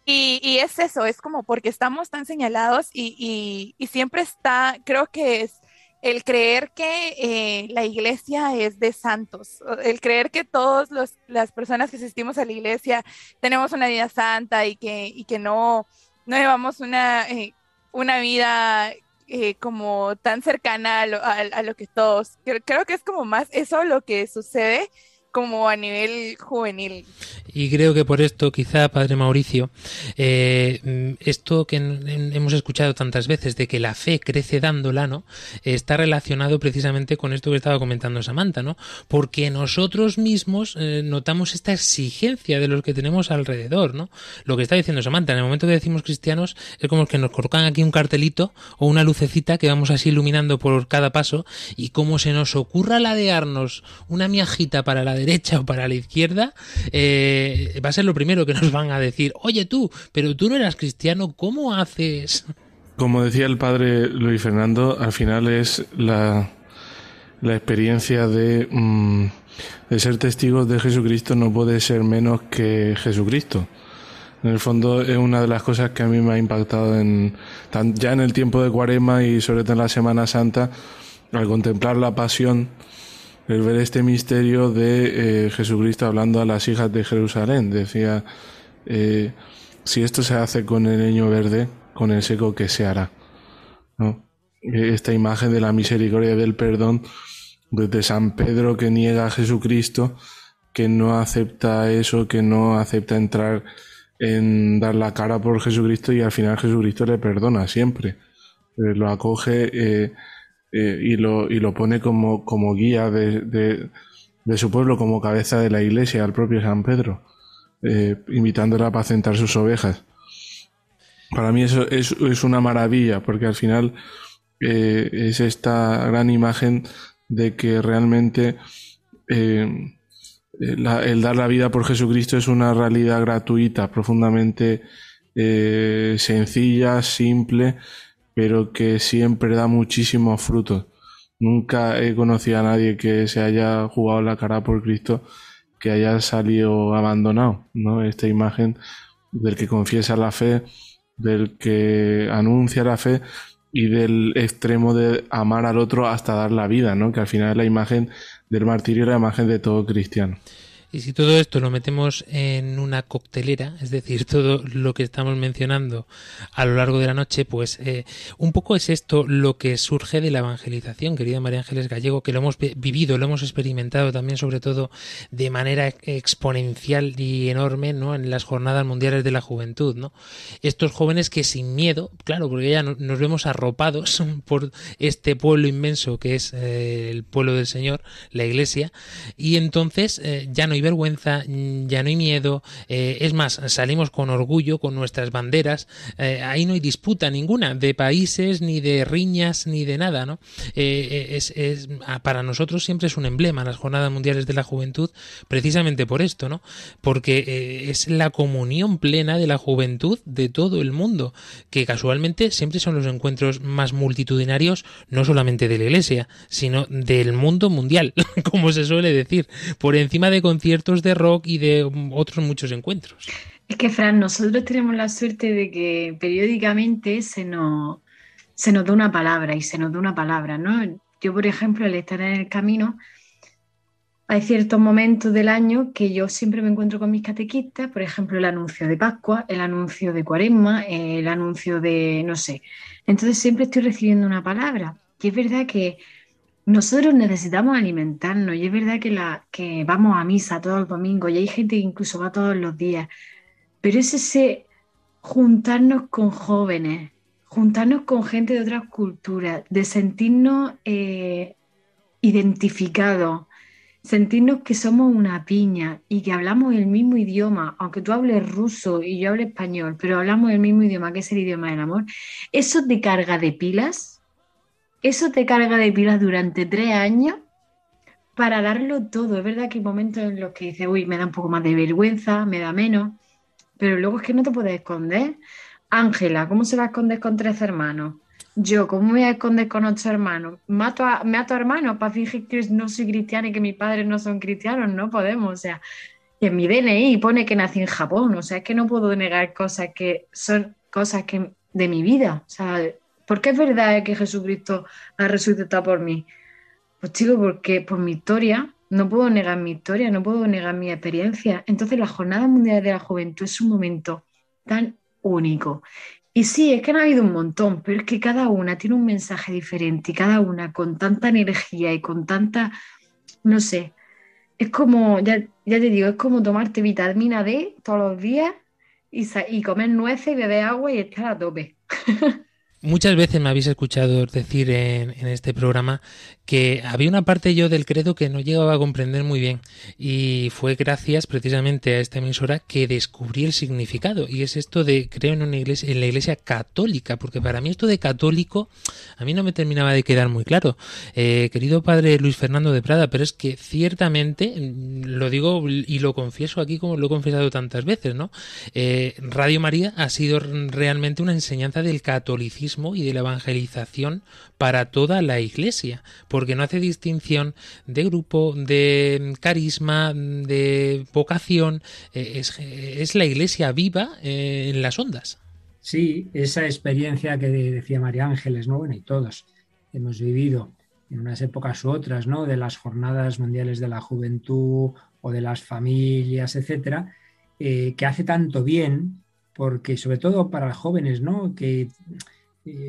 Y, y, es eso, es como porque estamos tan señalados y, y, y siempre está, creo que es el creer que eh, la iglesia es de santos, el creer que todas las personas que asistimos a la iglesia tenemos una vida santa y que, y que no, no llevamos una, eh, una vida eh, como tan cercana a lo, a lo que todos. Creo, creo, que es como más eso lo que sucede como a nivel juvenil. Y creo que por esto, quizá, Padre Mauricio, eh, esto que hemos escuchado tantas veces de que la fe crece dándola, ¿no? Está relacionado precisamente con esto que estaba comentando Samantha, ¿no? Porque nosotros mismos eh, notamos esta exigencia de los que tenemos alrededor, ¿no? Lo que está diciendo Samantha, en el momento que decimos cristianos, es como que nos colocan aquí un cartelito o una lucecita que vamos así iluminando por cada paso y como se nos ocurra ladearnos una miajita para la derecha o para la izquierda, eh, va a ser lo primero que nos van a decir, oye tú, pero tú no eras cristiano, ¿cómo haces? Como decía el padre Luis Fernando, al final es la, la experiencia de, mmm, de ser testigos de Jesucristo no puede ser menos que Jesucristo. En el fondo es una de las cosas que a mí me ha impactado en, ya en el tiempo de Cuarema y sobre todo en la Semana Santa, al contemplar la pasión, el ver este misterio de eh, Jesucristo hablando a las hijas de Jerusalén. Decía, eh, si esto se hace con el leño verde, con el seco, ¿qué se hará? ¿No? Esta imagen de la misericordia y del perdón desde San Pedro que niega a Jesucristo, que no acepta eso, que no acepta entrar en dar la cara por Jesucristo y al final Jesucristo le perdona siempre. Eh, lo acoge eh, eh, y, lo, y lo pone como, como guía de, de, su pueblo, como cabeza de la iglesia, al propio San Pedro, invitándole a apacentar sus ovejas. Para mí eso es, es una maravilla, porque al final es esta gran imagen de que realmente la, el dar la vida por Jesucristo es una realidad gratuita, profundamente eh, sencilla, simple, pero que siempre da muchísimos frutos. Nunca he conocido a nadie que se haya jugado la cara por Cristo que haya salido abandonado, ¿no? Esta imagen del que confiesa la fe, del que anuncia la fe y del extremo de amar al otro hasta dar la vida, ¿no? Que al final es la imagen del martirio y la imagen de todo cristiano. Y si todo esto lo metemos en una coctelera, es decir, todo lo que estamos mencionando a lo largo de la noche, pues eh, un poco es esto lo que surge de la evangelización, querida María Ángeles Gallego, que lo hemos vivido, lo hemos experimentado también, sobre todo de manera exponencial y enorme, ¿no? En las jornadas mundiales de la juventud, ¿no? Estos jóvenes que sin miedo, claro, porque ya nos vemos arropados por este pueblo inmenso que es eh, el pueblo del Señor, la Iglesia, y entonces eh, ya no hay vergüenza, mm, ya no hay miedo, eh, es más, salimos con orgullo, con nuestras banderas, eh, ahí no hay disputa ninguna de países, ni de riñas, ni de nada, ¿no? Eh, es, es, ah, para nosotros siempre es un emblema las Jornadas Mundiales de la Juventud, precisamente por esto, ¿no? Porque es la comunión plena de la juventud de todo el mundo, que casualmente siempre son los encuentros más multitudinarios, no solamente de la Iglesia, sino del mundo mundial, como se suele decir, por encima de conciertos de rock y de otros muchos encuentros. Es que, Fran, nosotros tenemos la suerte de que periódicamente se nos, se nos da una palabra y se nos da una palabra, ¿no? Yo, por ejemplo, al estar en el camino, hay ciertos momentos del año que yo siempre me encuentro con mis catequistas, por ejemplo, el anuncio de Pascua, el anuncio de Cuaresma, el anuncio de, no sé. Entonces siempre estoy recibiendo una palabra. Y es verdad que nosotros necesitamos alimentarnos y es verdad que, la, que vamos a misa todos los domingos y hay gente que incluso va todos los días, pero es ese juntarnos con jóvenes, juntarnos con gente de otras culturas, de sentirnos eh, identificados, sentirnos que somos una piña y que hablamos el mismo idioma, aunque tú hables ruso y yo hable español, pero hablamos el mismo idioma, que es el idioma del amor, eso te carga de pilas eso te carga de pilas durante tres años para darlo todo. Es verdad que hay momentos en los que dices, uy, me da un poco más de vergüenza, me da menos, pero luego es que no te puedes esconder. Ángela, ¿cómo se va a esconder con tres hermanos? Yo, ¿cómo me voy a esconder con ocho hermanos? ¿Mato a, ¿Mato a hermanos para fingir que no soy cristiana y que mis padres no son cristianos? No podemos, o sea, en mi DNI pone que nací en Japón, o sea, es que no puedo negar cosas que son cosas que de mi vida, o sea, ¿Por qué es verdad que Jesucristo ha resucitado por mí? Pues chico, porque por mi historia, no puedo negar mi historia, no puedo negar mi experiencia. Entonces la Jornada Mundial de la Juventud es un momento tan único. Y sí, es que han habido un montón, pero es que cada una tiene un mensaje diferente y cada una con tanta energía y con tanta, no sé, es como, ya, ya te digo, es como tomarte vitamina D todos los días y, y comer nueces y beber agua y estar a tope. Muchas veces me habéis escuchado decir en, en, este programa que había una parte yo del credo que no llegaba a comprender muy bien y fue gracias precisamente a esta emisora que descubrí el significado y es esto de creo en una iglesia en la iglesia católica porque para mí esto de católico a mí no me terminaba de quedar muy claro. Eh, querido padre Luis Fernando de Prada pero es que ciertamente lo digo y lo confieso aquí como lo he confesado tantas veces no eh, Radio María ha sido realmente una enseñanza del catolicismo y de la evangelización para toda la iglesia, porque no hace distinción de grupo, de carisma, de vocación, eh, es, es la iglesia viva eh, en las ondas. Sí, esa experiencia que decía María Ángeles, ¿no? Bueno, y todos hemos vivido en unas épocas u otras, ¿no? De las jornadas mundiales de la juventud o de las familias, etcétera, eh, que hace tanto bien, porque sobre todo para jóvenes, ¿no? Que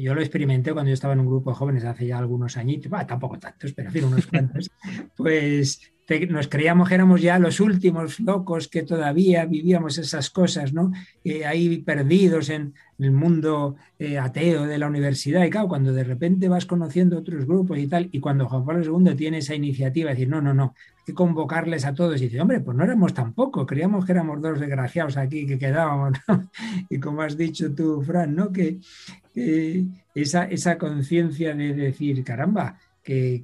yo lo experimenté cuando yo estaba en un grupo de jóvenes hace ya algunos añitos, tampoco tantos, pero en fin, unos cuantos, pues nos creíamos que éramos ya los últimos locos que todavía vivíamos esas cosas, ¿no? Eh, ahí perdidos en el mundo eh, ateo de la universidad. Y claro, cuando de repente vas conociendo otros grupos y tal, y cuando Juan Pablo II tiene esa iniciativa de decir, no, no, no, hay que convocarles a todos, y dice, hombre, pues no éramos tampoco, creíamos que éramos dos desgraciados aquí que quedábamos, ¿no? Y como has dicho tú, Fran, ¿no? Que, esa, esa conciencia de decir, caramba, que,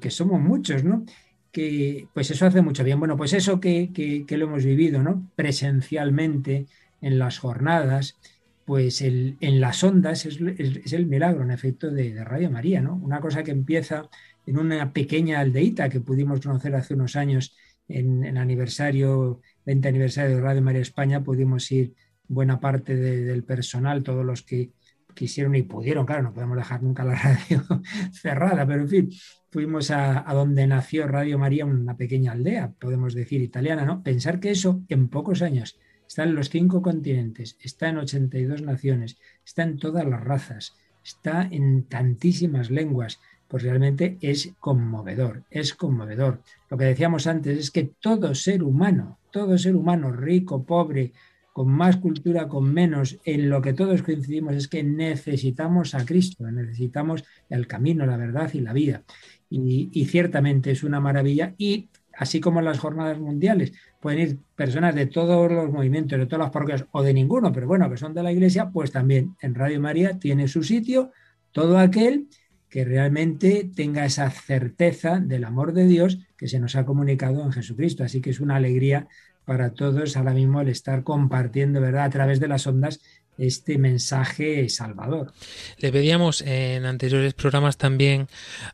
que, somos muchos, ¿no? que pues eso hace mucho bien. Bueno, pues eso que, lo hemos vivido, ¿no? Presencialmente en las jornadas, pues el, en las ondas es, el milagro, en efecto, de, Radio María, ¿no? Una cosa que empieza en una pequeña aldeíta que pudimos conocer hace unos años en, el aniversario, 20 aniversario de Radio María España, pudimos ir buena parte del personal, todos los que quisieron y pudieron, claro, no podemos dejar nunca la radio cerrada, pero en fin, fuimos a, donde nació Radio María, una pequeña aldea, podemos decir, italiana, ¿no? Pensar que eso en pocos años está en los cinco continentes, está en 82 naciones, está en todas las razas, está en tantísimas lenguas, pues realmente es conmovedor, es conmovedor. Lo que decíamos antes es que todo ser humano, todo ser humano, rico, pobre, con más cultura, con menos, en lo que todos coincidimos es que necesitamos a Cristo, necesitamos el camino, la verdad y la vida. Y, ciertamente es una maravilla y así como en las jornadas mundiales, pueden ir personas de todos los movimientos, de todas las parroquias o de ninguno, pero bueno, que son de la iglesia, pues también en Radio María tiene su sitio todo aquel que realmente tenga esa certeza del amor de Dios que se nos ha comunicado en Jesucristo. Así que es una alegría para todos ahora mismo el estar compartiendo, ¿verdad?, a través de las ondas este mensaje salvador. Le pedíamos en anteriores programas también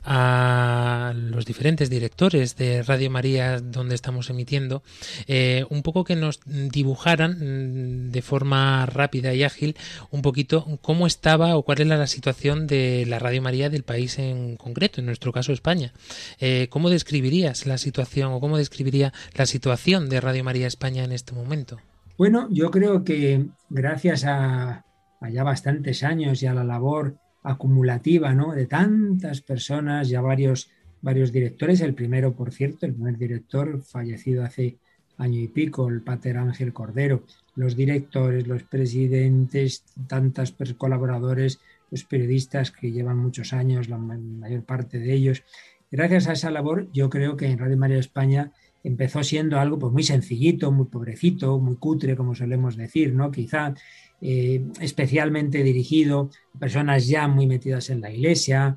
a los diferentes directores de Radio María donde estamos emitiendo eh, un poco que nos dibujaran mm, de forma rápida y ágil un poquito cómo estaba o cuál era la situación de la Radio María del país en concreto, en nuestro caso España. Eh, ¿Cómo describirías la situación o cómo describiría la situación de Radio María España en este momento? Bueno, yo creo que gracias a, ya bastantes años y a la labor acumulativa ¿no? de tantas personas, ya varios, varios directores, el primero, por cierto, el primer director fallecido hace año y pico, el Pater Ángel Cordero, los directores, los presidentes, tantos colaboradores, los periodistas que llevan muchos años, la mayor parte de ellos. Gracias a esa labor, yo creo que en Radio María España empezó siendo algo pues, muy sencillito, muy pobrecito, muy cutre, como solemos decir, ¿no? Quizá eh, especialmente dirigido a personas ya muy metidas en la iglesia,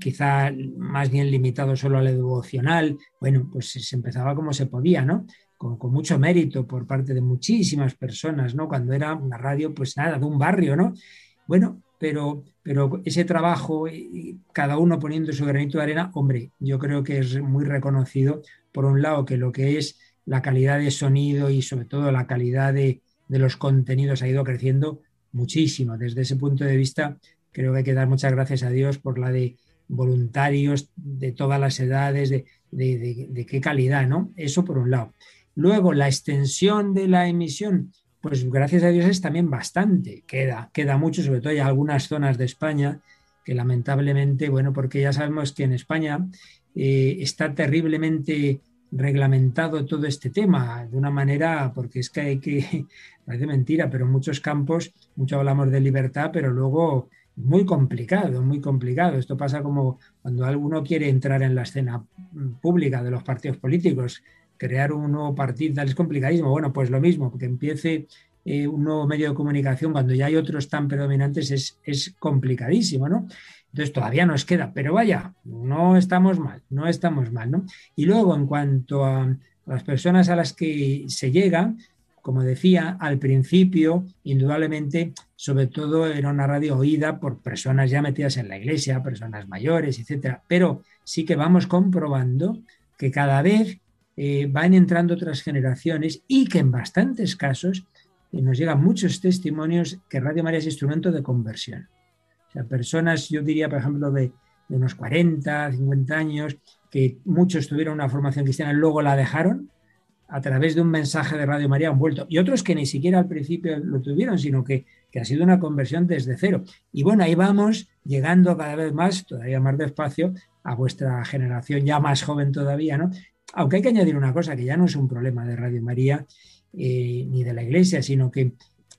quizá más bien limitado solo al devocional. Bueno, pues se empezaba como se podía, ¿no? Con, con, mucho mérito por parte de muchísimas personas, ¿no? Cuando era una radio, pues nada, de un barrio, ¿no? Bueno, pero, pero ese trabajo, cada uno poniendo su granito de arena, hombre, yo creo que es muy reconocido por un lado, que lo que es la calidad de sonido y sobre todo la calidad de, los contenidos ha ido creciendo muchísimo. Desde ese punto de vista, creo que hay que dar muchas gracias a Dios por la de voluntarios de todas las edades, de, de, qué calidad, ¿no? Eso por un lado. Luego, la extensión de la emisión, pues gracias a Dios es también bastante. Queda, queda mucho, sobre todo hay algunas zonas de España que lamentablemente, bueno, porque ya sabemos que en España eh, está terriblemente reglamentado todo este tema de una manera, porque es que hay que, parece mentira, pero en muchos campos, mucho hablamos de libertad, pero luego muy complicado, muy complicado. Esto pasa como cuando alguno quiere entrar en la escena pública de los partidos políticos, crear un nuevo partido, es complicadísimo. Bueno, pues lo mismo, porque empiece eh, un nuevo medio de comunicación cuando ya hay otros tan predominantes es, es complicadísimo, ¿no? Entonces todavía nos queda, pero vaya, no estamos mal, no estamos mal, ¿no? Y luego en cuanto a las personas a las que se llega, como decía, al principio, indudablemente, sobre todo era una radio oída por personas ya metidas en la iglesia, personas mayores, etcétera. Pero sí que vamos comprobando que cada vez eh, van entrando otras generaciones y que en bastantes casos eh, nos llegan muchos testimonios que Radio María es instrumento de conversión. O sea, personas, yo diría, por ejemplo, de, unos 40, 50 años, que muchos tuvieron una formación cristiana, y luego la dejaron, a través de un mensaje de Radio María han vuelto. Y otros que ni siquiera al principio lo tuvieron, sino que, que, ha sido una conversión desde cero. Y bueno, ahí vamos llegando cada vez más, todavía más despacio, a vuestra generación ya más joven todavía, ¿no? Aunque hay que añadir una cosa, que ya no es un problema de Radio María eh, ni de la Iglesia, sino que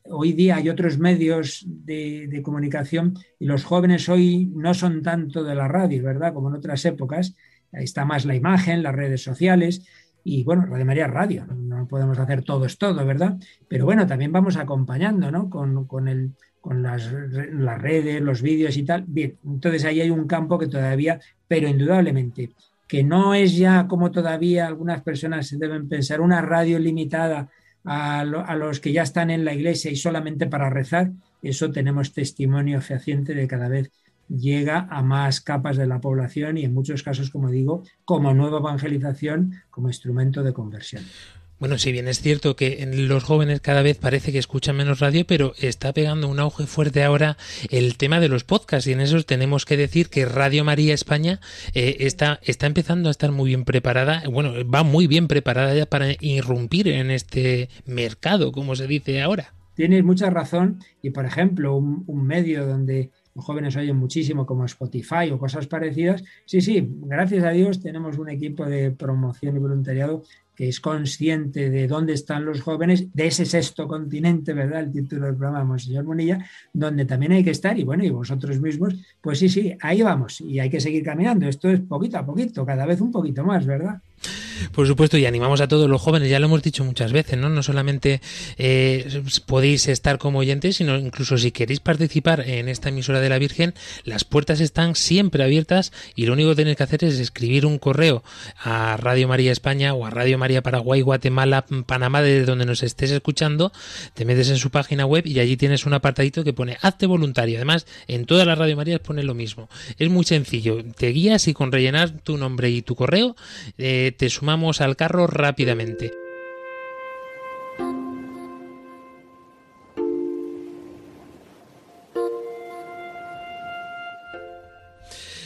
hoy día hay otros medios de, comunicación y los jóvenes hoy no son tanto de la radio, ¿verdad? Como en otras épocas. Ahí está más la imagen, las redes sociales y bueno, Radio María Radio. No podemos hacer todo es todo, ¿verdad? Pero bueno, también vamos acompañando, ¿no? Con, el, con las, las redes, los vídeos y tal. Bien, entonces ahí hay un campo que todavía, pero indudablemente, que no es ya como todavía algunas personas se deben pensar, una radio limitada a, los que ya están en la iglesia y solamente para rezar, eso tenemos testimonio fehaciente de cada vez llega a más capas de la población y en muchos casos, como digo, como nueva evangelización, como instrumento de conversión. Bueno, si bien es cierto que los jóvenes cada vez parece que escuchan menos radio, pero está pegando un auge fuerte ahora el tema de los podcasts y en eso tenemos que decir que Radio María España eh, está, está empezando a estar muy bien preparada, bueno, va muy bien preparada ya para irrumpir en este mercado, como se dice ahora. Tienes mucha razón y, por ejemplo, un medio donde los jóvenes oyen muchísimo como Spotify o cosas parecidas. Sí, sí, gracias a Dios tenemos un equipo de promoción y voluntariado que es consciente de dónde están los jóvenes, de ese sexto continente, ¿verdad? El título del programa, Monseñor Munilla, donde también hay que estar, y bueno, y vosotros mismos, pues sí, sí, ahí vamos, y hay que seguir caminando. Esto es poquito a poquito, cada vez un poquito más, ¿verdad? Por supuesto, y animamos a todos los jóvenes, ya lo hemos dicho muchas veces, ¿no? No solamente eh, podéis estar como oyentes, sino incluso si queréis participar en esta emisora de la Virgen, las puertas están siempre abiertas y lo único que tenéis que hacer es escribir un correo a Radio María España o a Radio María Paraguay, Guatemala, Panamá, desde donde nos estés escuchando, te metes en su página web y allí tienes un apartadito que pone hazte voluntario. Además, en todas las Radio Marías pone lo mismo. Es muy sencillo. Te guías y con rellenar tu nombre y tu correo eh, te sumamos al carro rápidamente.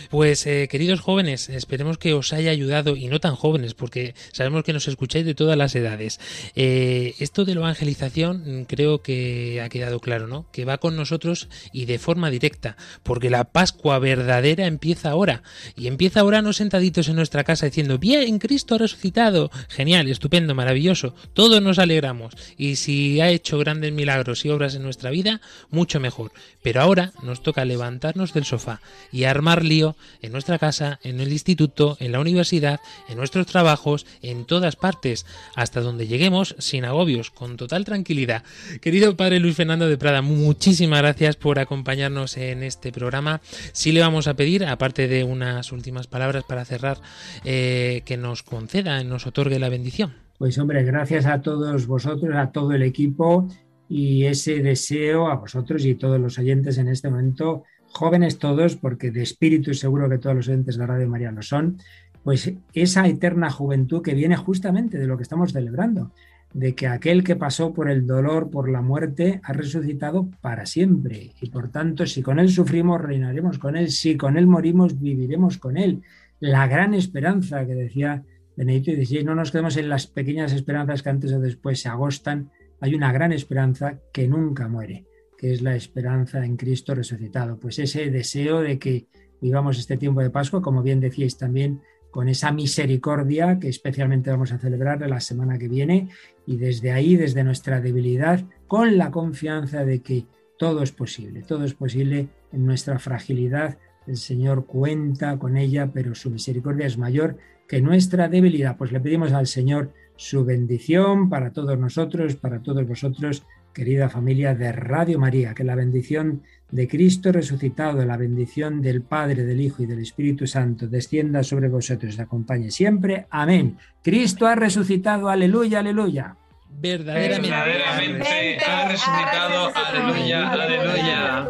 Pues eh, queridos jóvenes, esperemos que os haya ayudado y no tan jóvenes, porque sabemos que nos escucháis de todas las edades. Eh, esto de la evangelización mm, creo que ha quedado claro, ¿no? Que va con nosotros y de forma directa, porque la Pascua verdadera empieza ahora y empieza ahora no sentaditos en nuestra casa diciendo bien Cristo ha resucitado, genial, estupendo, maravilloso, todos nos alegramos y si ha hecho grandes milagros y obras en nuestra vida, mucho mejor. Pero ahora nos toca levantarnos del sofá y armar lío en nuestra casa, en el instituto, en la universidad, en nuestros trabajos, en todas partes, hasta donde lleguemos sin agobios, con total tranquilidad. Querido padre Luis Fernando de Prada, muchísimas gracias por acompañarnos en este programa. Sí le vamos a pedir, aparte de unas últimas palabras para cerrar, eh, que nos conceda, nos otorgue la bendición. Pues hombre, gracias a todos vosotros, a todo el equipo y ese deseo a vosotros y todos los oyentes en este momento jóvenes todos, porque de espíritu seguro que todos los oyentes de Radio María lo son, pues esa eterna juventud que viene justamente de lo que estamos celebrando, de que aquel que pasó por el dolor, por la muerte, ha resucitado para siempre. Y por tanto, si con él sufrimos, reinaremos con él, si con él morimos, viviremos con él. La gran esperanza que decía Benedito XVI, no nos quedemos en las pequeñas esperanzas que antes o después se agostan, hay una gran esperanza que nunca muere que es la esperanza en Cristo resucitado. Pues ese deseo de que vivamos este tiempo de Pascua, como bien decíais también, con esa misericordia que especialmente vamos a celebrar la semana que viene y desde ahí, desde nuestra debilidad, con la confianza de que todo es posible, todo es posible en nuestra fragilidad. El Señor cuenta con ella, pero su misericordia es mayor que nuestra debilidad. Pues le pedimos al Señor su bendición para todos nosotros, para todos vosotros, querida familia de Radio María, que la bendición de Cristo resucitado, la bendición del Padre, del Hijo y del Espíritu Santo descienda sobre vosotros y acompañe siempre. Amén. Cristo ha resucitado, aleluya, aleluya. Verdaderamente, Verdaderamente ha resucitado, aleluya, aleluya.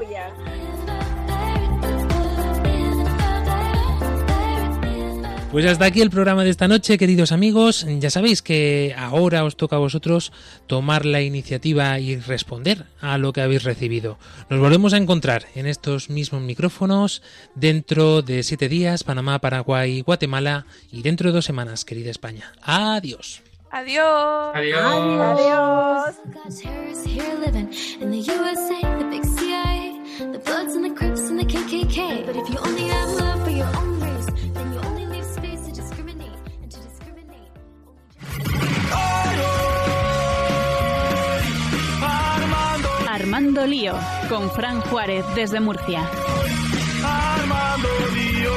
Pues hasta aquí el programa de esta noche, queridos amigos. Ya sabéis que ahora os toca a vosotros tomar la iniciativa y responder a lo que habéis recibido. Nos volvemos a encontrar en estos mismos micrófonos dentro de siete días, Panamá, Paraguay, Guatemala y dentro de dos semanas, querida España. Adiós. Adiós. Adiós. God's terrorists Armando Lío, con Fran Juárez desde Murcia. Armando Lío,